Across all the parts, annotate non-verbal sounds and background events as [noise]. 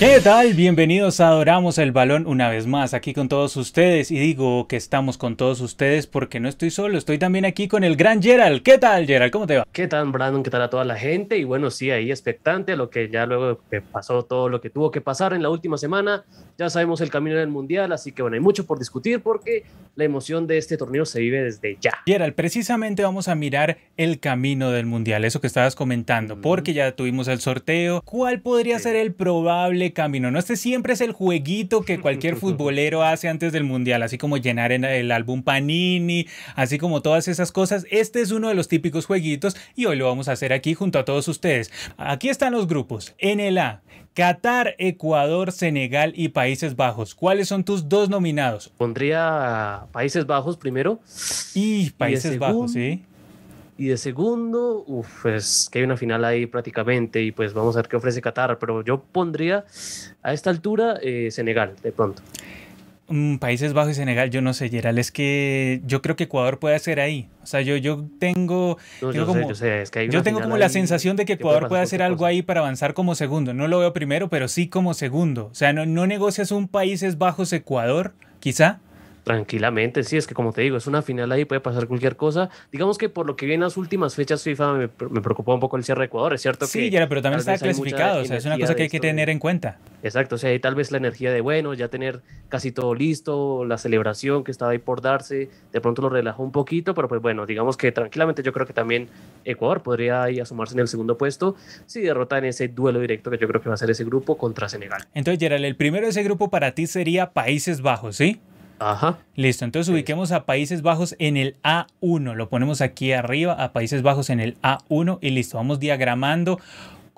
¿Qué tal? Bienvenidos a Adoramos el Balón una vez más aquí con todos ustedes y digo que estamos con todos ustedes porque no estoy solo, estoy también aquí con el gran Gerald. ¿Qué tal Gerald? ¿Cómo te va? ¿Qué tal Brandon? ¿Qué tal a toda la gente? Y bueno, sí, ahí expectante a lo que ya luego que pasó todo lo que tuvo que pasar en la última semana, ya sabemos el camino del Mundial, así que bueno, hay mucho por discutir porque la emoción de este torneo se vive desde ya. Gerald, precisamente vamos a mirar el camino del Mundial, eso que estabas comentando, porque ya tuvimos el sorteo. ¿Cuál podría ser el probable camino. No, este siempre es el jueguito que cualquier [laughs] futbolero hace antes del mundial, así como llenar en el álbum Panini, así como todas esas cosas. Este es uno de los típicos jueguitos y hoy lo vamos a hacer aquí junto a todos ustedes. Aquí están los grupos. En el A, Qatar, Ecuador, Senegal y Países Bajos. ¿Cuáles son tus dos nominados? Pondría Países Bajos primero. Y Países Bajos, sí. Y de segundo, uff, es que hay una final ahí prácticamente y pues vamos a ver qué ofrece Qatar, pero yo pondría a esta altura eh, Senegal, de pronto. Mm, Países Bajos y Senegal, yo no sé, Gerald, es que yo creo que Ecuador puede hacer ahí. O sea, yo, yo tengo, yo como, yo tengo como la sensación de que Ecuador puede hacer algo ahí para avanzar como segundo. No lo veo primero, pero sí como segundo. O sea, no, no negocias un Países Bajos Ecuador, quizá. Tranquilamente, sí, es que como te digo, es una final ahí, puede pasar cualquier cosa. Digamos que por lo que viene las últimas fechas FIFA me, me preocupó un poco el cierre de Ecuador, es cierto sí, que... Sí, pero también está clasificado, o sea, es una cosa que hay que tener en cuenta. Exacto, o sea, hay tal vez la energía de, bueno, ya tener casi todo listo, la celebración que estaba ahí por darse, de pronto lo relajó un poquito, pero pues bueno, digamos que tranquilamente yo creo que también Ecuador podría ahí asomarse en el segundo puesto si derrota en ese duelo directo que yo creo que va a ser ese grupo contra Senegal. Entonces, Gerald, el primero de ese grupo para ti sería Países Bajos, ¿sí? Ajá. Listo, entonces ubiquemos a Países Bajos en el A1. Lo ponemos aquí arriba, a Países Bajos en el A1 y listo. Vamos diagramando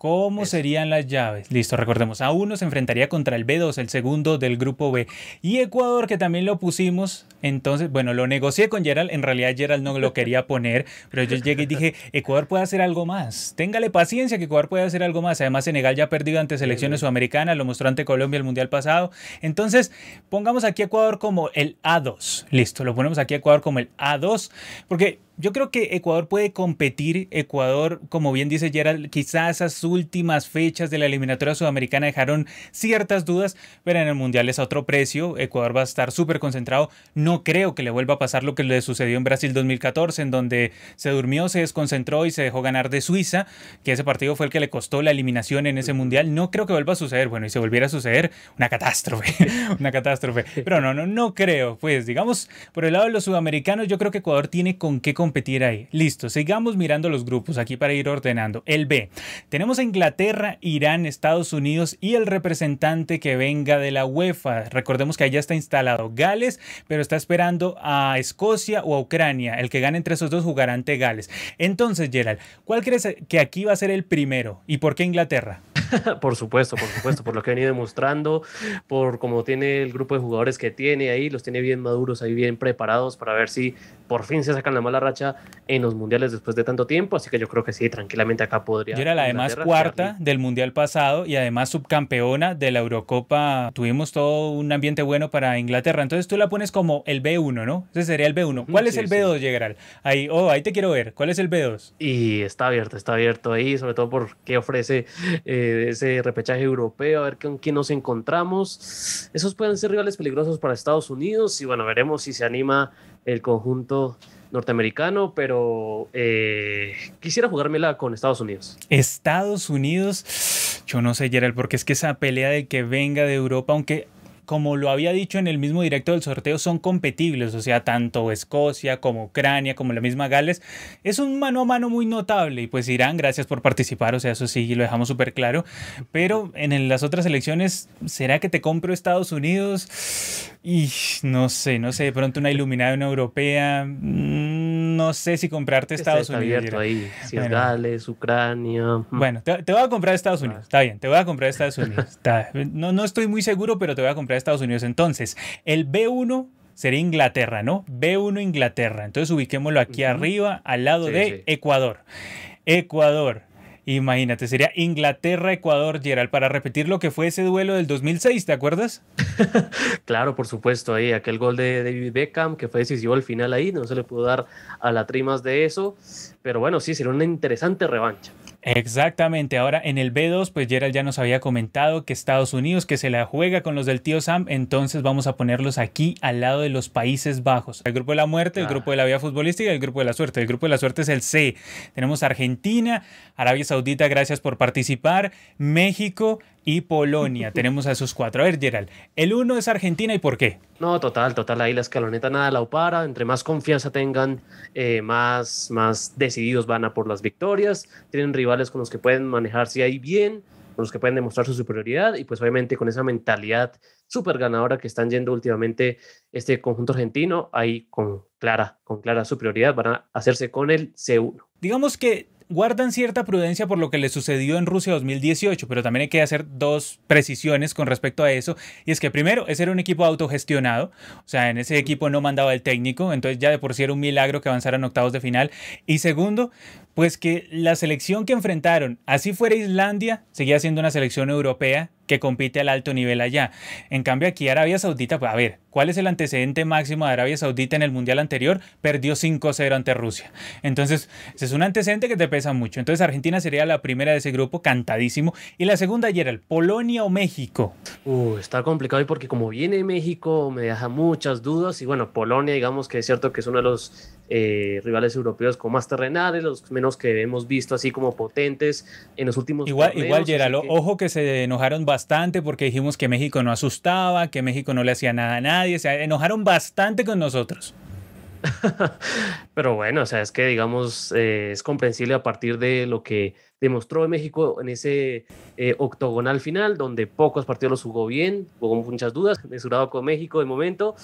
¿Cómo serían las llaves? Listo, recordemos, A1 se enfrentaría contra el B2, el segundo del grupo B. Y Ecuador, que también lo pusimos, entonces, bueno, lo negocié con Gerald, en realidad Gerald no lo quería [laughs] poner, pero yo llegué y dije, Ecuador puede hacer algo más. Téngale paciencia que Ecuador puede hacer algo más. Además, Senegal ya ha perdido ante selecciones sudamericanas, lo mostró ante Colombia el Mundial pasado. Entonces, pongamos aquí a Ecuador como el A2. Listo, lo ponemos aquí a Ecuador como el A2, porque yo creo que Ecuador puede competir. Ecuador, como bien dice Gerald, quizás esas últimas fechas de la eliminatoria sudamericana dejaron ciertas dudas, pero en el Mundial es a otro precio. Ecuador va a estar súper concentrado. No creo que le vuelva a pasar lo que le sucedió en Brasil 2014, en donde se durmió, se desconcentró y se dejó ganar de Suiza, que ese partido fue el que le costó la eliminación en ese Mundial. No creo que vuelva a suceder. Bueno, y si volviera a suceder, una catástrofe. [laughs] una catástrofe. Pero no, no, no creo. Pues digamos, por el lado de los sudamericanos, yo creo que Ecuador tiene con qué competir ahí. Listo, sigamos mirando los grupos aquí para ir ordenando. El B. Tenemos a Inglaterra, Irán, Estados Unidos y el representante que venga de la UEFA. Recordemos que allá está instalado Gales, pero está esperando a Escocia o a Ucrania. El que gane entre esos dos jugará ante Gales. Entonces, Gerald, ¿cuál crees que aquí va a ser el primero? ¿Y por qué Inglaterra? [laughs] por supuesto, por supuesto, por lo que ha venido demostrando, por cómo tiene el grupo de jugadores que tiene ahí, los tiene bien maduros, ahí bien preparados para ver si por fin se sacan la mala racha en los mundiales después de tanto tiempo. Así que yo creo que sí, tranquilamente acá podría. Yo era la además cuarta del mundial pasado y además subcampeona de la Eurocopa. Tuvimos todo un ambiente bueno para Inglaterra. Entonces tú la pones como el B1, ¿no? Ese sería el B1. ¿Cuál es el B2, Gerald? Ahí, oh, ahí te quiero ver. ¿Cuál es el B2? Y está abierto, está abierto ahí, sobre todo por qué ofrece. Eh, ese repechaje europeo, a ver con quién nos encontramos. Esos pueden ser rivales peligrosos para Estados Unidos y bueno, veremos si se anima el conjunto norteamericano, pero eh, quisiera jugármela con Estados Unidos. Estados Unidos, yo no sé, Gerald, porque es que esa pelea de que venga de Europa, aunque como lo había dicho en el mismo directo del sorteo, son competibles, o sea, tanto Escocia como Ucrania, como la misma Gales, es un mano a mano muy notable y pues Irán, gracias por participar, o sea, eso sí, lo dejamos súper claro, pero en las otras elecciones, ¿será que te compro Estados Unidos? Y no sé, no sé, de pronto una iluminada, una europea, mm, no sé si comprarte Estados Unidos. ahí, si es Gales, Ucrania. Bueno, te, voy a comprar Estados Unidos, está bien, te voy a comprar Estados Unidos. no, no estoy muy seguro, pero te voy a comprar Estados Unidos. Entonces, el B1 sería Inglaterra, ¿no? B1 Inglaterra. Entonces ubiquémoslo aquí arriba, al lado de Ecuador. Ecuador. Imagínate, sería Inglaterra-Ecuador, Gerald, para repetir lo que fue ese duelo del 2006, ¿te acuerdas? [laughs] claro, por supuesto, ahí aquel gol de David Beckham que fue decisivo al final ahí, no se le pudo dar a la trimas de eso, pero bueno, sí, sería una interesante revancha. Exactamente. Ahora en el B2, pues Gerald ya nos había comentado que Estados Unidos, que se la juega con los del tío Sam, entonces vamos a ponerlos aquí al lado de los Países Bajos. El grupo de la muerte, el grupo de la vida futbolística y el grupo de la suerte. El grupo de la suerte es el C. Tenemos Argentina, Arabia Saudita, gracias por participar, México, y Polonia. [laughs] Tenemos a esos cuatro. A ver, Gerald, el uno es Argentina y por qué. No, total, total. Ahí la escaloneta nada la para. Entre más confianza tengan, eh, más, más decididos van a por las victorias. Tienen rivales con los que pueden manejarse ahí bien, con los que pueden demostrar su superioridad y pues obviamente con esa mentalidad súper ganadora que están yendo últimamente este conjunto argentino, ahí con clara, con clara superioridad van a hacerse con el C1. Digamos que guardan cierta prudencia por lo que le sucedió en Rusia 2018, pero también hay que hacer dos precisiones con respecto a eso. Y es que primero, ese era un equipo autogestionado, o sea, en ese equipo no mandaba el técnico, entonces ya de por sí era un milagro que avanzaran octavos de final. Y segundo, pues que la selección que enfrentaron, así fuera Islandia, seguía siendo una selección europea que compite al alto nivel allá. En cambio, aquí Arabia Saudita, pues, a ver, ¿cuál es el antecedente máximo de Arabia Saudita en el Mundial anterior? Perdió 5-0 ante Rusia. Entonces, ese es un antecedente que te pesa mucho. Entonces, Argentina sería la primera de ese grupo, cantadísimo. Y la segunda, Gerald, ¿Polonia o México? Uh, está complicado y porque como viene México, me deja muchas dudas. Y bueno, Polonia, digamos que es cierto que es uno de los eh, rivales europeos con más terrenales, los menos que hemos visto así como potentes en los últimos Igual, igual Gerald, ojo que se enojaron bastante porque dijimos que México no asustaba, que México no le hacía nada a nadie, se enojaron bastante con nosotros. [laughs] Pero bueno, o sea, es que digamos, eh, es comprensible a partir de lo que demostró México en ese eh, octogonal final, donde pocos partidos los jugó bien, hubo muchas dudas, mesurado con México de momento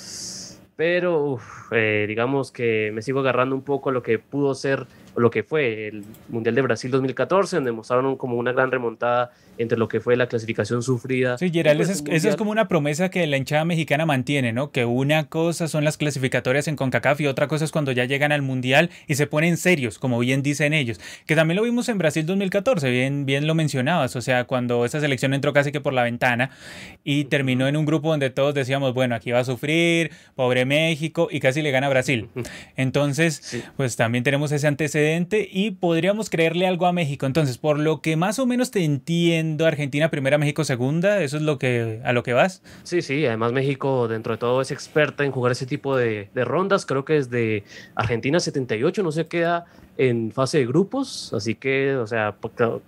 pero eh, digamos que me sigo agarrando un poco a lo que pudo ser lo que fue el Mundial de Brasil 2014, donde mostraron como una gran remontada entre lo que fue la clasificación sufrida. Sí, Gerald, esa es, es, como una promesa que la hinchada mexicana mantiene, ¿no? Que una cosa son las clasificatorias en CONCACAF y otra cosa es cuando ya llegan al Mundial y se ponen serios, como bien dicen ellos. Que también lo vimos en Brasil 2014, bien, bien lo mencionabas, o sea, cuando esa selección entró casi que por la ventana y terminó en un grupo donde todos decíamos, bueno, aquí va a sufrir, pobre México, y casi le gana a Brasil. Entonces, pues también tenemos ese antecedente y podríamos creerle algo a México. Entonces, por lo que más o menos te entiendo, Argentina primera, México segunda, ¿eso es lo que, a lo que vas? Sí, sí, además México dentro de todo es experta en jugar ese tipo de, de rondas. Creo que desde Argentina 78 no se queda en fase de grupos, así que, o sea,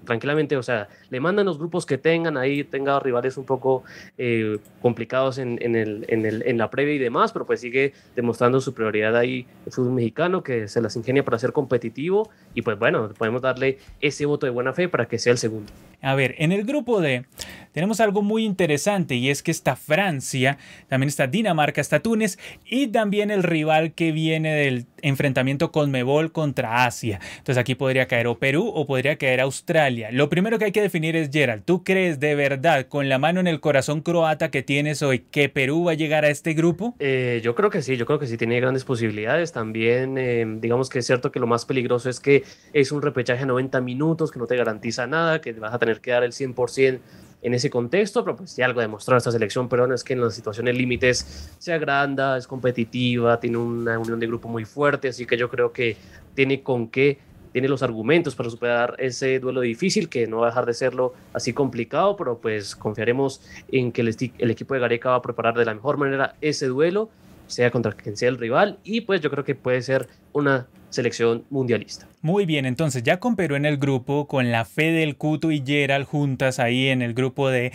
tranquilamente, o sea, le mandan los grupos que tengan, ahí tenga rivales un poco eh, complicados en, en, el, en, en, la previa y demás, pero pues sigue demostrando su prioridad ahí el fútbol mexicano, que se las ingenia para ser competitivo, y pues bueno, podemos darle ese voto de buena fe para que sea el segundo. A ver, en el grupo D tenemos algo muy interesante y es que está Francia, también está Dinamarca, está Túnez y también el rival que viene del enfrentamiento con Mebol contra Asia. Entonces aquí podría caer o Perú o podría caer Australia. Lo primero que hay que definir es, Gerald, ¿tú crees de verdad, con la mano en el corazón croata que tienes hoy, que Perú va a llegar a este grupo? Eh, yo creo que sí, yo creo que sí tiene grandes posibilidades. También, eh, digamos que es cierto que lo más peligroso es que es un repechaje a 90 minutos, que no te garantiza nada, que vas a tener que dar el 100% en ese contexto, pero pues ya algo demostrado esta selección peruana es que en las situaciones límites se agranda, es competitiva, tiene una unión de grupo muy fuerte, así que yo creo que tiene con qué, tiene los argumentos para superar ese duelo difícil, que no va a dejar de serlo así complicado, pero pues confiaremos en que el, el equipo de Gareca va a preparar de la mejor manera ese duelo, sea contra quien sea el rival, y pues yo creo que puede ser una selección mundialista. Muy bien, entonces ya con Perú en el grupo, con la fe del Cuto y Gerald juntas ahí en el grupo de...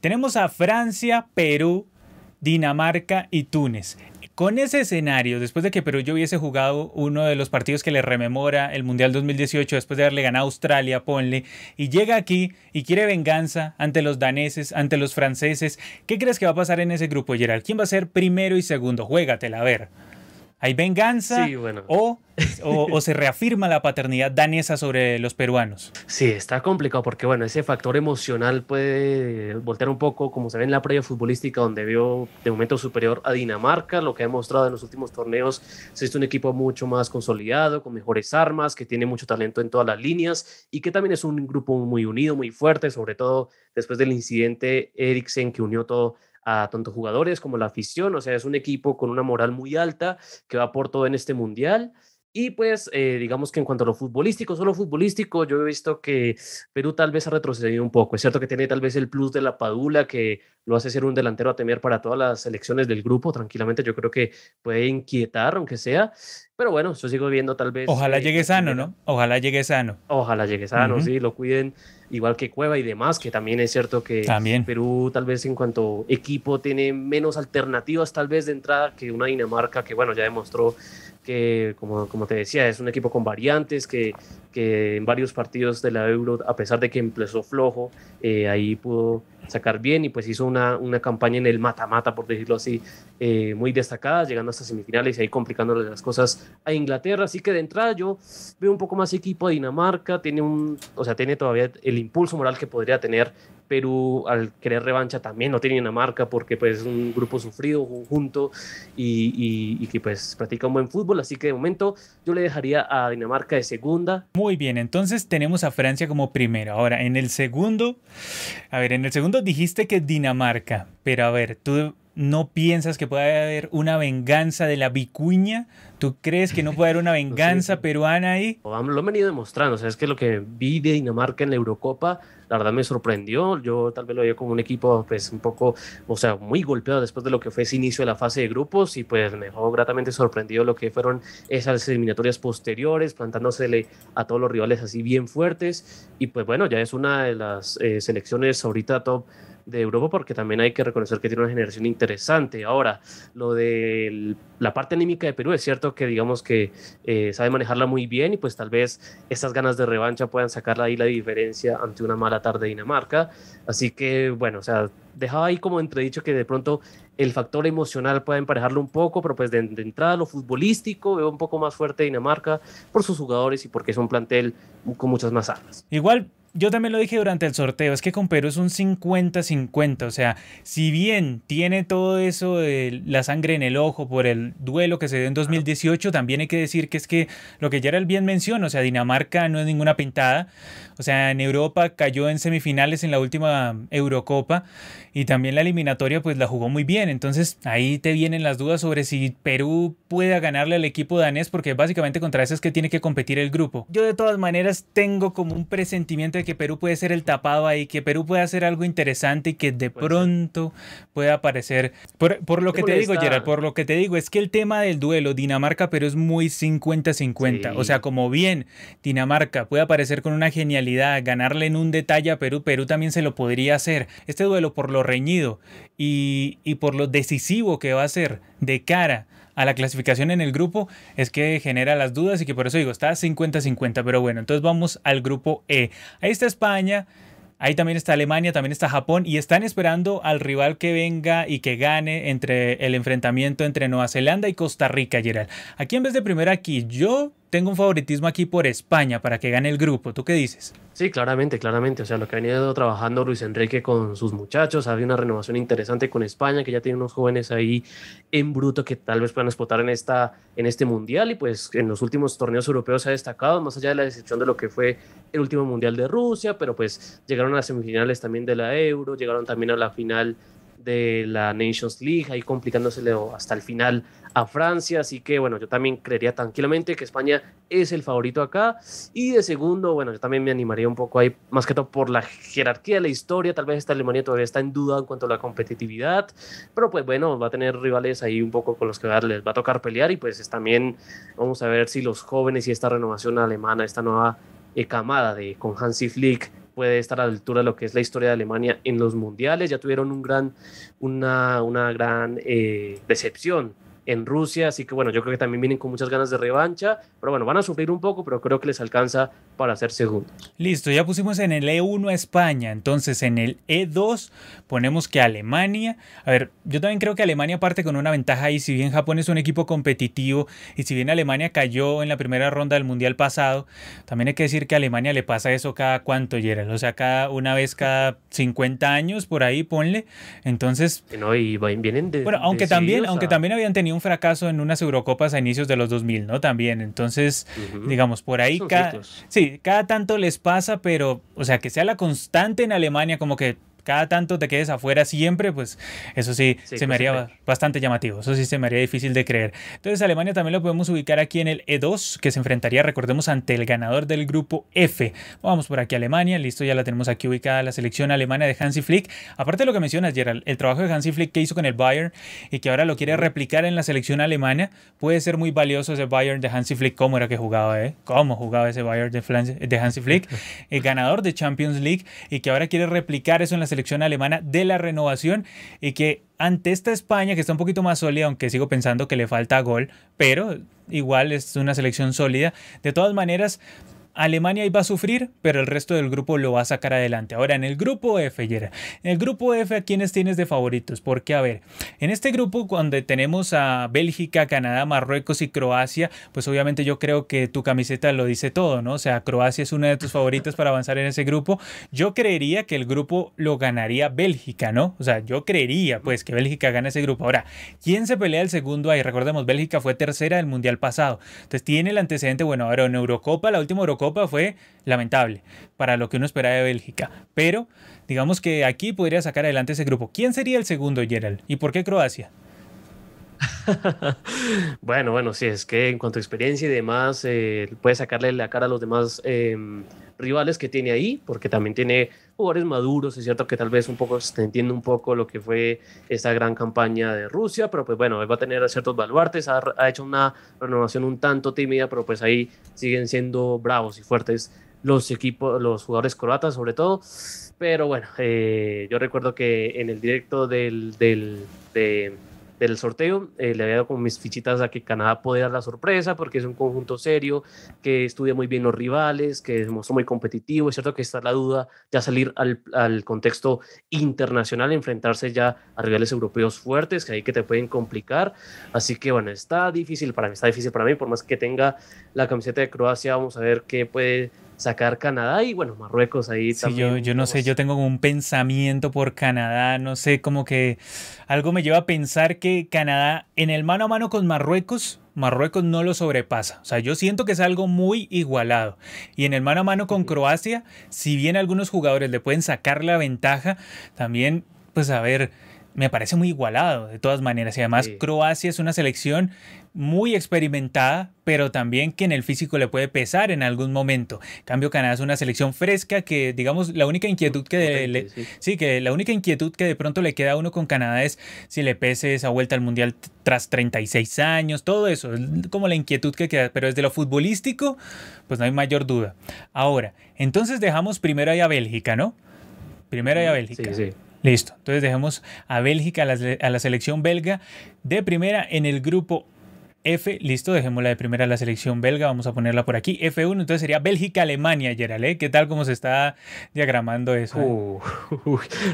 Tenemos a Francia, Perú, Dinamarca y Túnez. Con ese escenario, después de que Perú yo hubiese jugado uno de los partidos que le rememora el Mundial 2018, después de haberle ganado a Australia, ponle, y llega aquí y quiere venganza ante los daneses, ante los franceses, ¿qué crees que va a pasar en ese grupo, Gerald? ¿Quién va a ser primero y segundo? Juégatela, a ver. ¿Hay venganza o, o, se reafirma la paternidad danesa sobre los peruanos? Sí, está complicado porque bueno, ese factor emocional puede voltear un poco como se ve en la previa futbolística donde veo de momento superior a Dinamarca, lo que ha demostrado en los últimos torneos, es un equipo mucho más consolidado, con mejores armas, que tiene mucho talento en todas las líneas y que también es un grupo muy unido, muy fuerte, sobre todo después del incidente Eriksen que unió todo a tanto jugadores como la afición, o sea, es un equipo con una moral muy alta que va por todo en este mundial Y pues, eh, digamos que en cuanto a lo futbolístico, solo futbolístico, yo he visto que Perú tal vez ha retrocedido un poco. Es cierto que tiene tal vez el plus de la Padula, que lo hace ser un delantero a temer para todas las selecciones del grupo. Tranquilamente, yo creo que puede inquietar, aunque sea. Pero bueno, yo sigo viendo tal vez. Ojalá llegue sano, ¿no? Ojalá llegue sano. Ojalá llegue sano, sí, lo cuiden igual que Cueva y demás, que también es cierto que también. Perú tal vez en cuanto equipo tiene menos alternativas tal vez de entrada que una Dinamarca que bueno, ya demostró que, como, como te decía, es un equipo con variantes, que, que en varios partidos de la Euro, a pesar de que empezó flojo, eh, ahí pudo sacar bien y pues hizo una, una campaña en el mata-mata, por decirlo así, eh, muy destacada, llegando hasta semifinales y ahí complicándole las cosas a Inglaterra. Así que de entrada yo veo un poco más equipo a Dinamarca, tiene un, o sea, tiene todavía el impulso moral que podría tener Perú al querer revancha también no tiene Dinamarca porque pues es un grupo sufrido junto y, y, que pues practica un buen fútbol. Así que de momento yo le dejaría a Dinamarca de segunda. Muy bien entonces tenemos a Francia como primero. Ahora en el segundo a ver en el segundo dijiste que Dinamarca pero a ver tú no piensas que pueda haber una venganza de la vicuña? ¿Tú crees que no puede haber una [laughs] venganza peruana ahí? Lo han venido demostrando, o sea, es que lo que vi de Dinamarca en la Eurocopa, la verdad me sorprendió. Yo tal vez lo veía como un equipo, pues un poco, o sea, muy golpeado después de lo que fue ese inicio de la fase de grupos y pues me dejó gratamente sorprendido lo que fueron esas eliminatorias posteriores, plantándosele a todos los rivales así bien fuertes. Y pues bueno, ya es una de las eh, selecciones ahorita top de Europa porque también hay que reconocer que tiene una generación interesante. Ahora, lo de la parte anímica de Perú es cierto que digamos que eh, sabe manejarla muy bien y pues tal vez estas ganas de revancha puedan sacar ahí la diferencia ante una mala tarde de Dinamarca. Así que bueno, o sea, dejaba ahí como entredicho que de pronto el factor emocional puede emparejarlo un poco, pero pues de, entrada lo futbolístico veo un poco más fuerte Dinamarca por sus jugadores y porque es un plantel con muchas más armas. Igual yo también lo dije durante el sorteo, es que con Perú es un 50-50, o sea, si bien tiene todo eso de la sangre en el ojo por el duelo que se dio en 2018, también hay que decir que es que lo que Gerald bien menciona, o sea, Dinamarca no es ninguna pintada, o sea, en Europa cayó en semifinales en la última Eurocopa y también la eliminatoria pues la jugó muy bien, entonces ahí te vienen las dudas sobre si Perú pueda ganarle al equipo danés porque básicamente contra eso es que tiene que competir el grupo. Yo de todas maneras tengo como un presentimiento que Perú puede ser el tapado ahí, que Perú puede hacer algo interesante y que de pronto pueda aparecer. Por, lo que te digo, Gerard, por lo que te digo, es que el tema del duelo Dinamarca-Perú es muy 50-50. O sea, como bien Dinamarca puede aparecer con una genialidad, ganarle en un detalle a Perú, Perú también se lo podría hacer. Este duelo por lo reñido y, y por lo decisivo que va a ser de cara a la clasificación en el grupo es que genera las dudas y que por eso digo, está 50-50, pero bueno, entonces vamos al grupo E. Ahí está España, Ahí también está Alemania, también está Japón y están esperando al rival que venga y que gane entre el enfrentamiento entre Nueva Zelanda y Costa Rica, Gerald. Aquí en vez de primero aquí, yo tengo un favoritismo aquí por España para que gane el grupo. ¿Tú qué dices? Sí, claramente, claramente. O sea, lo que ha venido trabajando Luis Enrique con sus muchachos, había una renovación interesante con España, que ya tiene unos jóvenes ahí en bruto que tal vez puedan explotar en, esta, en este mundial. Y pues en los últimos torneos europeos se ha destacado, más allá de la decepción de lo que fue el último mundial de Rusia, pero pues llegaron a las semifinales también de la Euro, llegaron también a la final de la Nations League, ahí complicándosele hasta el final a Francia, así que bueno, yo también creería tranquilamente que España es el favorito acá, y de segundo, bueno, yo también me animaría un poco ahí, más que todo por la jerarquía de la historia, tal vez esta Alemania todavía está en duda en cuanto a la competitividad, pero pues bueno, va a tener rivales ahí un poco con los que les va a tocar pelear, y pues también vamos a ver si los jóvenes y esta renovación alemana, esta nueva eh, camada de con Hansi Flick, puede estar a la altura de lo que es la historia de Alemania en los mundiales. Ya tuvieron un gran, una, una gran eh, decepción en Rusia, así que bueno, yo creo que también vienen con muchas ganas de revancha, pero bueno, van a sufrir un poco, pero creo que les alcanza para ser segundos. Listo, ya pusimos en el E1 a España, entonces en el E2 ponemos que Alemania, a ver, yo también creo que Alemania parte con una ventaja y si bien Japón es un equipo competitivo y si bien Alemania cayó en la primera ronda del Mundial pasado, también hay que decir que a Alemania le pasa eso cada cuánto, Gerald, o sea, cada una vez cada 50 años por ahí, ponle, entonces... No, y vienen de... Bueno, aunque también, aunque también habían tenido un fracaso en unas Eurocopas a inicios de los 2000, ¿no? También, entonces, digamos, por ahí, cada, sí, cada tanto les pasa, pero, o sea, que sea la constante en Alemania, como que cada tanto te quedes afuera siempre, pues eso sí, se me haría bastante llamativo. Eso sí se me haría difícil de creer. Entonces Alemania también lo podemos ubicar aquí en el E2, que se enfrentaría, recordemos, ante el ganador del grupo F. Vamos por aquí Alemania, listo, ya la tenemos aquí ubicada la selección alemana de Hansi Flick. Aparte de lo que mencionas, Gerald, el trabajo de Hansi Flick que hizo con el Bayern y que ahora lo quiere replicar en la selección alemana, puede ser muy valioso ese Bayern de Hansi Flick. ¿Cómo era que jugaba, eh? ¿Cómo jugaba ese Bayern de, de Hansi Flick? [laughs] El ganador de Champions League y que ahora quiere replicar eso en la selección alemana de la renovación y que ante esta España, que está un poquito más sólida, aunque sigo pensando que le falta gol, pero igual es una selección sólida, de todas maneras Alemania iba a sufrir, pero el resto del grupo lo va a sacar adelante. Ahora, en el grupo F, En el grupo F, ¿a quiénes tienes de favoritos? Porque, a ver, en este grupo, cuando tenemos a Bélgica, Canadá, Marruecos y Croacia, pues obviamente yo creo que tu camiseta lo dice todo, ¿no? O sea, Croacia es una de tus favoritas para avanzar en ese grupo. Yo creería que el grupo lo ganaría Bélgica, ¿no? O sea, yo creería, pues, que Bélgica gana ese grupo. Ahora, ¿quién se pelea el segundo ahí? Recordemos, Bélgica fue tercera del Mundial pasado. Entonces, tiene el antecedente, bueno, ahora en Eurocopa, la última Eurocopa, Copa fue lamentable para lo que uno esperaba de Bélgica. Pero digamos que aquí podría sacar adelante ese grupo. ¿Quién sería el segundo, Gerald? ¿Y por qué Croacia? [laughs] bueno, bueno, sí, es que en cuanto a experiencia y demás, eh, puede sacarle la cara a los demás em, rivales que tiene ahí, porque también tiene jugadores maduros, es cierto que tal vez un poco se entiende un poco lo que fue esta gran campaña de Rusia, pero pues bueno, va a tener ciertos baluartes, ha, ha hecho una renovación un tanto tímida, pero pues ahí siguen siendo bravos y fuertes los equipos, los jugadores croatas sobre todo. Pero bueno, eh, yo recuerdo que en el directo del, del de, del sorteo. Eh, le había dado como mis fichitas a que Canadá podía dar la sorpresa porque es un conjunto serio, que estudia muy bien los rivales, que demostró muy competitivo. Es cierto que está la duda ya salir al, al contexto internacional, enfrentarse ya a rivales europeos fuertes, que ahí que te pueden complicar. Así que bueno, está difícil para mí, está difícil para mí, por más que tenga la camiseta de Croacia, vamos a ver qué puede sacar Canadá y bueno, Marruecos ahí sí, Yo, yo no sé, yo tengo un pensamiento por Canadá, no sé, como que algo me lleva a pensar que Canadá en el mano a mano con Marruecos, Marruecos no lo sobrepasa. O sea, yo siento que es algo muy igualado. Y en el mano a mano con Croacia, si bien algunos jugadores le pueden sacar la ventaja, también, pues a ver, me parece muy igualado de todas maneras. Y además Croacia es una selección muy experimentada, pero también que en el físico le puede pesar en algún momento. cambio, Canadá es una selección fresca que, digamos, la única inquietud que, le, sí. que la única inquietud que de pronto le queda a uno con Canadá es si le pese esa vuelta al mundial tras 36 años, todo eso, es como la inquietud que queda. Pero desde lo futbolístico, pues no hay mayor duda. Ahora, entonces dejamos primero ahí a Bélgica, ¿no? Primero ahí a Bélgica. Sí, sí. Listo. Entonces dejemos a Bélgica, a la, a la, selección belga de primera en el grupo F, listo, dejémosla de primera la selección belga, vamos a ponerla por aquí. F1, entonces sería Bélgica-Alemania, Gerald, ¿eh? ¿Qué tal cómo se está diagramando eso? Uh,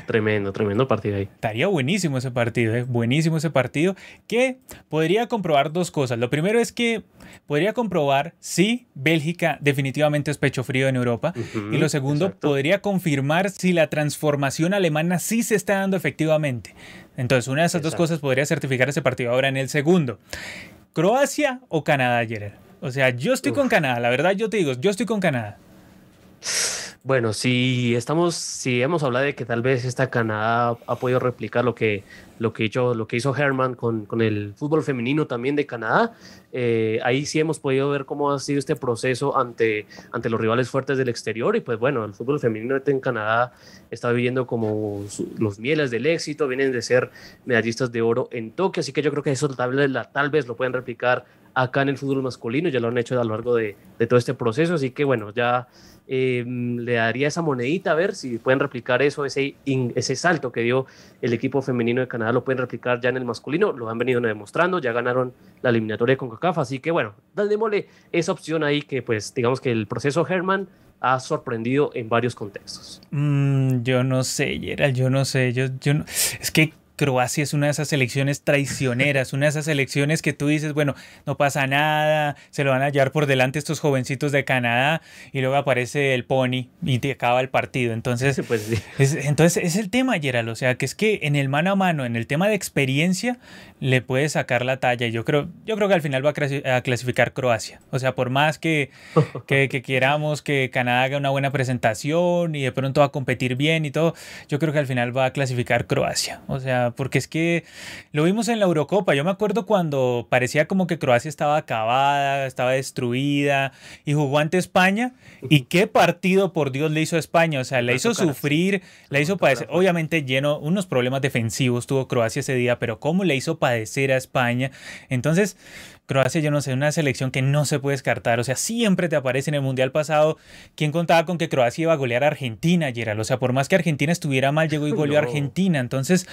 tremendo, tremendo partido ahí. Estaría buenísimo ese partido, ¿eh? Buenísimo ese partido, que podría comprobar dos cosas. Lo primero es que podría comprobar si Bélgica definitivamente es pecho frío en Europa. y lo segundo, podría confirmar si la transformación alemana sí se está dando efectivamente. Entonces, una de esas dos cosas podría certificar ese partido. Ahora, en el segundo, ¿Croacia o Canadá, Gerard? O sea, yo estoy con Canadá, la verdad yo te digo, yo estoy con Canadá. Bueno, si estamos, si hemos hablado de que tal vez esta Canadá ha podido replicar lo que, lo que, hizo, lo que hizo Herman con, con el fútbol femenino también de Canadá, eh, ahí sí hemos podido ver cómo ha sido este proceso ante, ante los rivales fuertes del exterior. Y pues bueno, el fútbol femenino en Canadá está viviendo como los mieles del éxito, vienen de ser medallistas de oro en Tokio, así que yo creo que eso tal vez, tal vez lo pueden replicar acá en el fútbol masculino, ya lo han hecho a lo largo de, de todo este proceso, así que bueno, ya Em, le daría esa monedita a ver si pueden replicar eso, ese, ese salto que dio el equipo femenino de Canadá, lo pueden replicar ya en el masculino, lo han venido demostrando, ya ganaron la eliminatoria de CONCACAF, así que bueno, démosle esa opción ahí que pues digamos que el proceso Herman ha sorprendido en varios contextos. Mm, yo no sé, Gerald, yo no sé, yo, yo no, es que Croacia es una de esas selecciones traicioneras, una de esas selecciones que tú dices, bueno, no pasa nada, se lo van a llevar por delante estos jovencitos de Canadá y luego aparece el pony y te acaba el partido. Entonces, pues es, entonces es el tema, Gerald, o sea, que es que en el mano a mano, en el tema de experiencia, le puede sacar la talla. Yo creo, yo creo que al final va a clasificar Croacia. O sea, por más que, que, que queramos que Canadá haga una buena presentación y de pronto va a competir bien y todo, yo creo que al final va a clasificar Croacia. O sea, porque es que lo vimos en la Eurocopa. Yo me acuerdo cuando parecía como que Croacia estaba acabada, estaba destruida y jugó ante España. ¿Y qué partido, por Dios, le hizo a España? O sea, le hizo sufrir, le hizo padecer. Obviamente lleno unos problemas defensivos tuvo Croacia ese día, pero ¿cómo le hizo padecer a España? Entonces, Croacia, yo no sé, una selección que no se puede descartar. O sea, siempre te aparece en el Mundial pasado. ¿Quién contaba con que Croacia iba a golear a Argentina, Gerald? O sea, por más que Argentina estuviera mal, llegó y [laughs] goleó a Argentina. Entonces,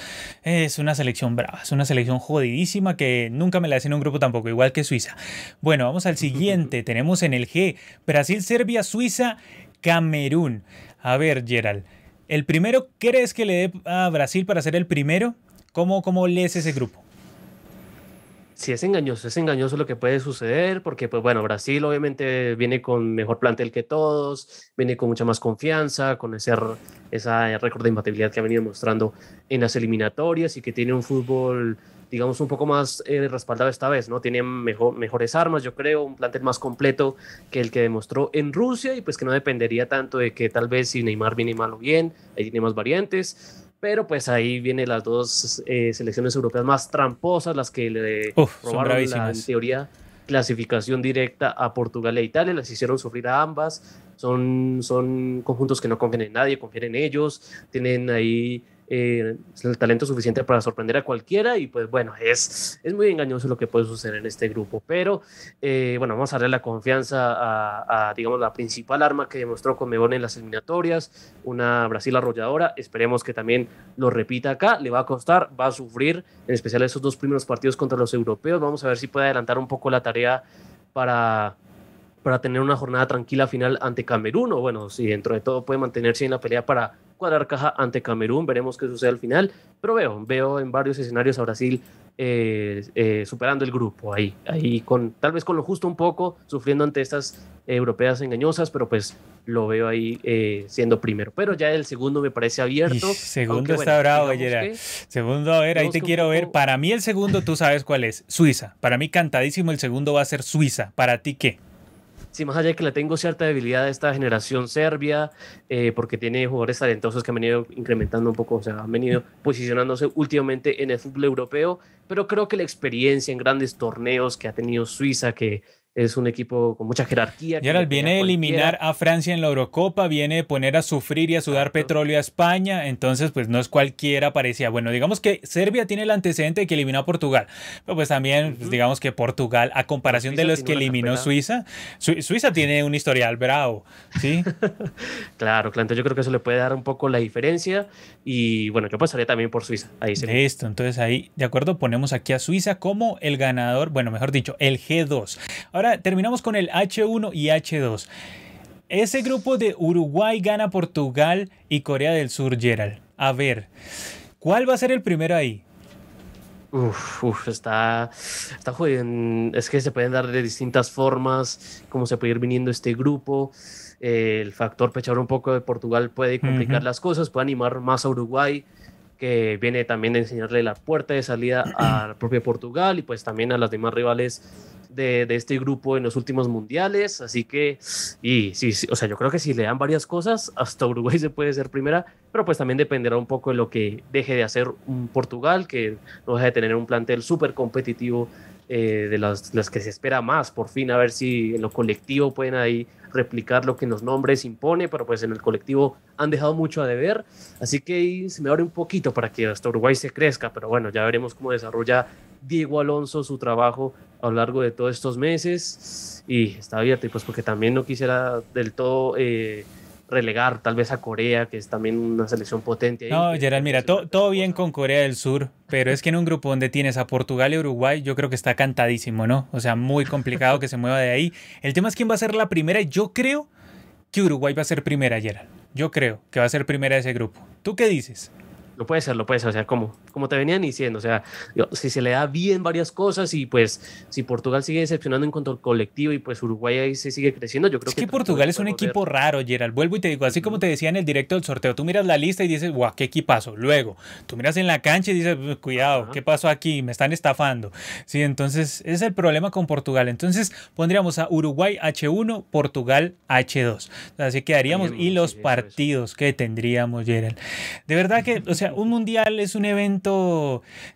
es una selección brava. Es una selección jodidísima que nunca me la hacen en un grupo tampoco, igual que Suiza. Bueno, vamos al siguiente. [laughs] Tenemos en el G Brasil, Serbia, Suiza, Camerún. A ver, Gerald. ¿El primero crees que le dé a Brasil para ser el primero? ¿Cómo, cómo lees ese grupo? Sí, es engañoso, es engañoso lo que puede suceder, porque pues bueno, Brasil obviamente viene con mejor plantel que todos, viene con mucha más confianza, con ese, esa récord de imbatibilidad que ha venido mostrando en las eliminatorias y que tiene un fútbol, digamos, un poco más eh, respaldado esta vez, ¿no? Tiene mejor, mejores armas, yo creo, un plantel más completo que el que demostró en Rusia y pues que no dependería tanto de que tal vez si Neymar viene mal o bien, ahí tiene más variantes pero pues ahí vienen las dos eh, selecciones europeas más tramposas, las que le robaron la, en teoría clasificación directa a Portugal e Italia, las hicieron sufrir a ambas, son, son conjuntos que no confían en nadie, confían en ellos, tienen ahí eh, el talento suficiente para sorprender a cualquiera y pues bueno, es, es muy engañoso lo que puede suceder en este grupo, pero eh, bueno, vamos a darle la confianza a, digamos, la principal arma que demostró Conmebol en las eliminatorias, una Brasil arrolladora, esperemos que también lo repita acá, le va a costar, va a sufrir, en especial esos dos primeros partidos contra los europeos, vamos a ver si puede adelantar un poco la tarea para para tener una jornada tranquila final ante Camerún, o bueno, si dentro de todo puede mantenerse en la pelea para cuadrar caja ante Camerún, veremos qué sucede al final, pero veo, veo en varios escenarios a Brasil eh, eh, superando el grupo ahí, ahí con tal vez con lo justo un poco, sufriendo ante estas europeas engañosas, pero pues lo veo ahí eh, siendo primero. Pero ya el segundo me parece abierto. segundo está bravo, Gerard. Segundo, a ver, ahí te quiero ver. Para mí el segundo, tú sabes cuál es, Suiza. Para mí cantadísimo el segundo va a ser Suiza. ¿Para ti qué? Sí, más allá de que le tengo cierta debilidad a esta generación serbia, eh, porque tiene jugadores talentosos que han venido incrementando un poco, o sea, han venido posicionándose últimamente en el fútbol europeo, pero creo que la experiencia en grandes torneos que ha tenido Suiza, que es un equipo con mucha jerarquía. Y ahora viene a eliminar a Francia en la Eurocopa, viene a poner a sufrir y a sudar petróleo a España, entonces pues no es cualquiera parecía. Bueno, digamos que Serbia tiene el antecedente de que eliminó a Portugal, pero pues también pues, digamos que Portugal, a comparación de los que eliminó Suiza, Suiza tiene un historial bravo, ¿sí? [laughs] claro, claro, entonces yo creo que eso le puede dar un poco la diferencia y bueno, yo pasaría también por Suiza. Ahí sí. Listo, entonces ahí, de acuerdo, ponemos aquí a Suiza como el ganador, bueno, mejor dicho, el G2. Ahora terminamos con el H1 y H2. Ese grupo de Uruguay gana Portugal y Corea del Sur, Gerald. A ver, ¿cuál va a ser el primero ahí? Uf, uf, está, está jodido. Es que se pueden dar de distintas formas, cómo se puede ir viniendo este grupo. el factor pechar un poco de Portugal puede complicar las cosas, puede animar más a Uruguay, que viene también a enseñarle la puerta de salida [clears throat] al propio Portugal y pues también a las demás rivales de, este grupo en los últimos mundiales, así que, y sí, o sea, yo creo que si le dan varias cosas, hasta Uruguay [laughs] se puede ser primera, pero pues también dependerá un poco de lo que deje de hacer un Portugal, que no deja de tener un plantel súper competitivo eh, de las, las, que se espera más, por fin, a ver si en lo colectivo pueden ahí replicar lo que en los nombres impone, pero pues en el colectivo han dejado mucho a deber, así que se me abre un poquito para que hasta Uruguay se crezca, pero bueno, ya veremos cómo desarrolla Diego Alonso su trabajo a lo largo de todos estos meses. Y está abierto, y pues porque también no quisiera del todo eh, relegar tal vez a Corea, que es también una selección potente. no, Gerald, mira, todo bien con Corea del Sur, pero es que en un grupo donde tienes a Portugal y Uruguay, yo creo que está cantadísimo, ¿no? O sea, muy complicado que se mueva de ahí. El tema es quién va a ser la primera. Yo creo que Uruguay va a ser primera, Gerald. Yo creo que va a ser primera de ese grupo. ¿Tú qué dices? Lo puede ser, lo puede ser. O sea, ¿cómo? Como te venían diciendo, o sea, si se le da bien varias cosas y pues si Portugal sigue decepcionando en cuanto al colectivo y pues Uruguay ahí se sigue creciendo, yo creo es que, Portugal es un equipo raro, Gerald. Vuelvo y te digo, así como te decía en el directo del sorteo, tú miras la lista y dices, guau, qué equipazo. Luego, tú miras en la cancha y dices, cuidado, ¿qué pasó aquí? Me están estafando. Sí, entonces ese es el problema con Portugal. Entonces pondríamos a Uruguay H1, Portugal H2. Así quedaríamos y los partidos que tendríamos, Gerald. De verdad que, o sea, un mundial es un evento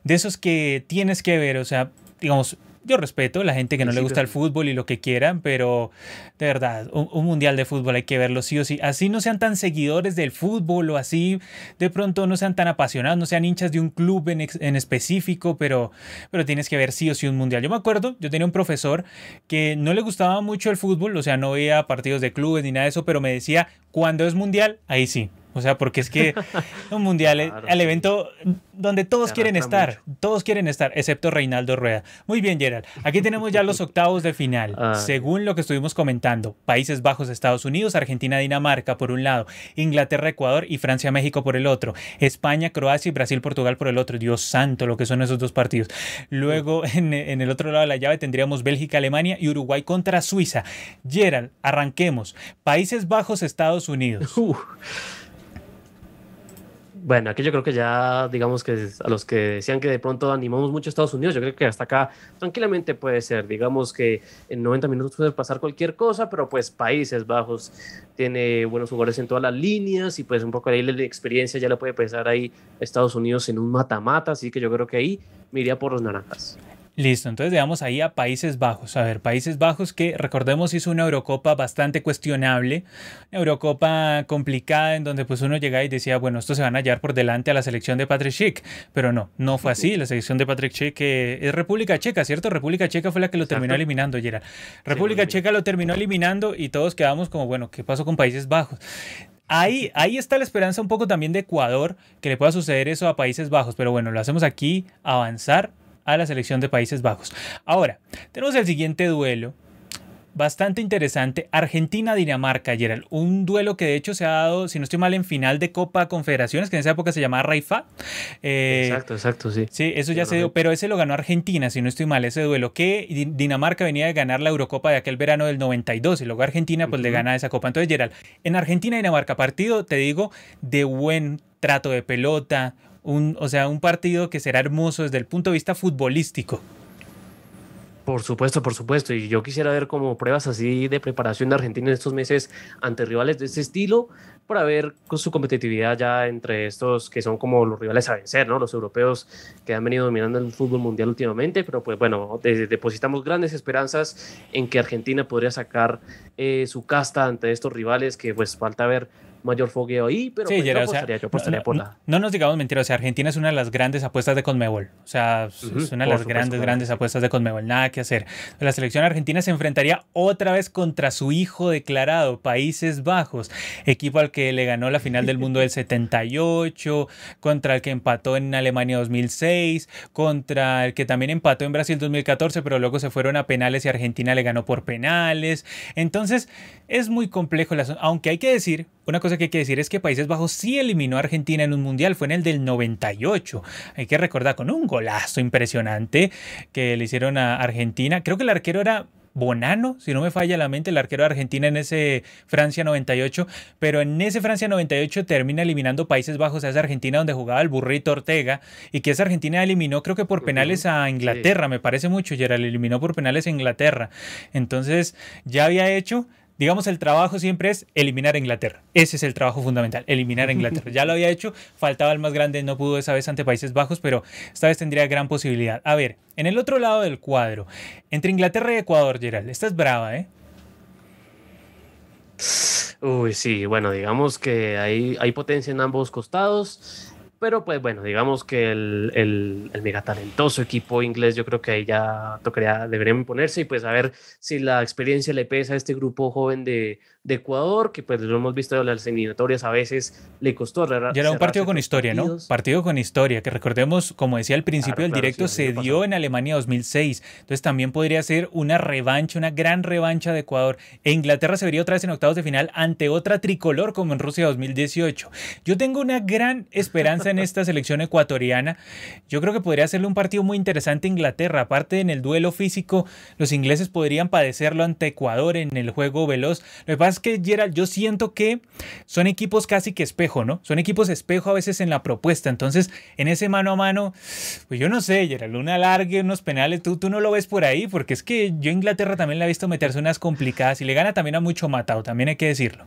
de esos que tienes que ver, o sea, digamos, yo respeto a la gente que no le gusta el fútbol y lo que quieran, pero de verdad, un, mundial de fútbol hay que verlo sí o sí. Así no sean tan seguidores del fútbol o así de pronto no sean tan apasionados, no sean hinchas de un club en, en específico, pero, pero tienes que ver sí o sí un mundial. Yo me acuerdo, yo tenía un profesor que no le gustaba mucho el fútbol, o sea, no veía partidos de clubes ni nada de eso, pero me decía, cuando es mundial, ahí sí. O sea, porque es que [laughs] un mundial, eh, al evento donde todos quieren estar, todos quieren estar, excepto Reinaldo Rueda. Muy bien, Gerald. Aquí tenemos ya los [laughs] octavos de final. Según lo que estuvimos comentando, Países Bajos, Estados Unidos, Argentina, Dinamarca por un lado, Inglaterra, Ecuador y Francia, México por el otro, España, Croacia y Brasil, Portugal por el otro. Dios santo, lo que son esos dos partidos. Luego, en, el otro lado de la llave tendríamos Bélgica, Alemania y Uruguay contra Suiza. Gerald, arranquemos. Países Bajos, Estados Unidos. Bueno, aquí yo creo que ya, digamos que a los que decían que de pronto animamos mucho a Estados Unidos, yo creo que hasta acá tranquilamente puede ser. Digamos que en 90 minutos puede pasar cualquier cosa, pero pues Países Bajos tiene buenos jugadores en todas las líneas y pues un poco ahí la experiencia ya le puede pesar ahí Estados Unidos en un mata-mata, así que yo creo que ahí me por los naranjas. Listo, entonces veamos ahí a Países Bajos. A ver, Países Bajos que recordemos hizo una Eurocopa bastante cuestionable, una Eurocopa complicada en donde pues uno llegaba y decía, bueno, esto se van a hallar por delante a la selección de Patrick Schick, pero no, no fue así. La selección de Patrick Schick es República Checa, ¿cierto? República Checa fue la que lo terminó eliminando, Gerard. República Checa lo terminó eliminando y todos quedamos como, bueno, ¿qué pasó con Países Bajos? Ahí, ahí, está la esperanza un poco también de Ecuador, que le pueda suceder eso a Países Bajos, pero bueno, lo hacemos aquí, avanzar a la selección de Países Bajos. Ahora, tenemos el siguiente duelo. Bastante interesante, Argentina-Dinamarca, Gerald. Un duelo que de hecho se ha dado, si no estoy mal, en final de Copa Confederaciones, que en esa época se llamaba Raifa. Eh, exacto, exacto, sí. Sí, eso ya se dio, pero ese lo ganó Argentina, si no estoy mal, ese duelo. Que Dinamarca venía de ganar la Eurocopa de aquel verano del 92 y luego Argentina pues le gana esa copa. Entonces, Gerald, en Argentina-Dinamarca, partido, te digo, de buen trato de pelota, un, o sea, un partido que será hermoso desde el punto de vista futbolístico. Por supuesto, por supuesto. Y yo quisiera ver como pruebas así de preparación de Argentina en estos meses ante rivales de este estilo para ver su competitividad ya entre estos que son como los rivales a vencer, ¿no? Los europeos que han venido dominando el fútbol mundial últimamente, pero pues bueno, depositamos grandes esperanzas en que Argentina podría sacar eh, su casta ante estos rivales que pues falta ver mayor fogueo ahí, pero pues, yo, apostaría, por la... No nos digamos mentiras, o sea, Argentina es una de las grandes apuestas de Conmebol, o sea, es una de las grandes, grandes apuestas de Conmebol, nada que hacer. La selección argentina se enfrentaría otra vez contra su hijo declarado, Países Bajos, equipo al que le ganó la final del mundo del 78, contra el que empató en Alemania 2006, contra el que también empató en Brasil 2014, pero luego se fueron a penales y Argentina le ganó por penales. Entonces, es muy complejo, aunque hay que decir, una cosa que hay que decir es que Países Bajos sí eliminó a Argentina en un mundial, fue en el del 98. Hay que recordar con un golazo impresionante que le hicieron a Argentina. Creo que el arquero era Bonano, si no me falla la mente, el arquero de Argentina en ese Francia 98, pero en ese Francia 98 termina eliminando Países Bajos a esa Argentina donde jugaba el burrito Ortega y que esa Argentina eliminó creo que por penales a Inglaterra, me parece mucho, le eliminó por penales a Inglaterra. Entonces ya había hecho digamos, el trabajo siempre es eliminar a Inglaterra. Ese es el trabajo fundamental, eliminar a Inglaterra. Ya lo había hecho, faltaba el más grande, no pudo esa vez ante Países Bajos, pero esta vez tendría gran posibilidad. A ver, en el otro lado del cuadro, entre Inglaterra y Ecuador, Gerald, esta es brava, ¿eh? Uy, sí, bueno, digamos que hay, hay potencia en ambos costados. Pero pues bueno, digamos que el, el, el, mega talentoso equipo inglés yo creo que ahí ya tocaría, deberían ponerse y pues a ver si la experiencia le pesa a este grupo joven de de Ecuador, que pues lo hemos visto en las eliminatorias a veces le costó. Ya era un partido con historia, ¿no? Partido con historia, que recordemos, como decía al principio del directo, se dio en Alemania 2006. Entonces también podría ser una revancha, una gran revancha de Ecuador. E Inglaterra se vería otra vez en octavos de final ante otra tricolor como en Rusia 2018. Yo tengo una gran esperanza en [laughs] esta selección ecuatoriana. Yo creo que podría serle un partido muy interesante a Inglaterra. Aparte en el duelo físico, los ingleses podrían padecerlo ante Ecuador en el juego veloz. Lo que es que, Gerald, yo siento que son equipos casi que espejo, ¿no? Son equipos espejo a veces en la propuesta. Entonces, en ese mano a mano, pues yo no sé, Gerald, una larga, unos penales, tú, tú no lo ves por ahí, porque es que yo Inglaterra también la he visto meterse unas complicadas y le gana también a mucho matado, también hay que decirlo.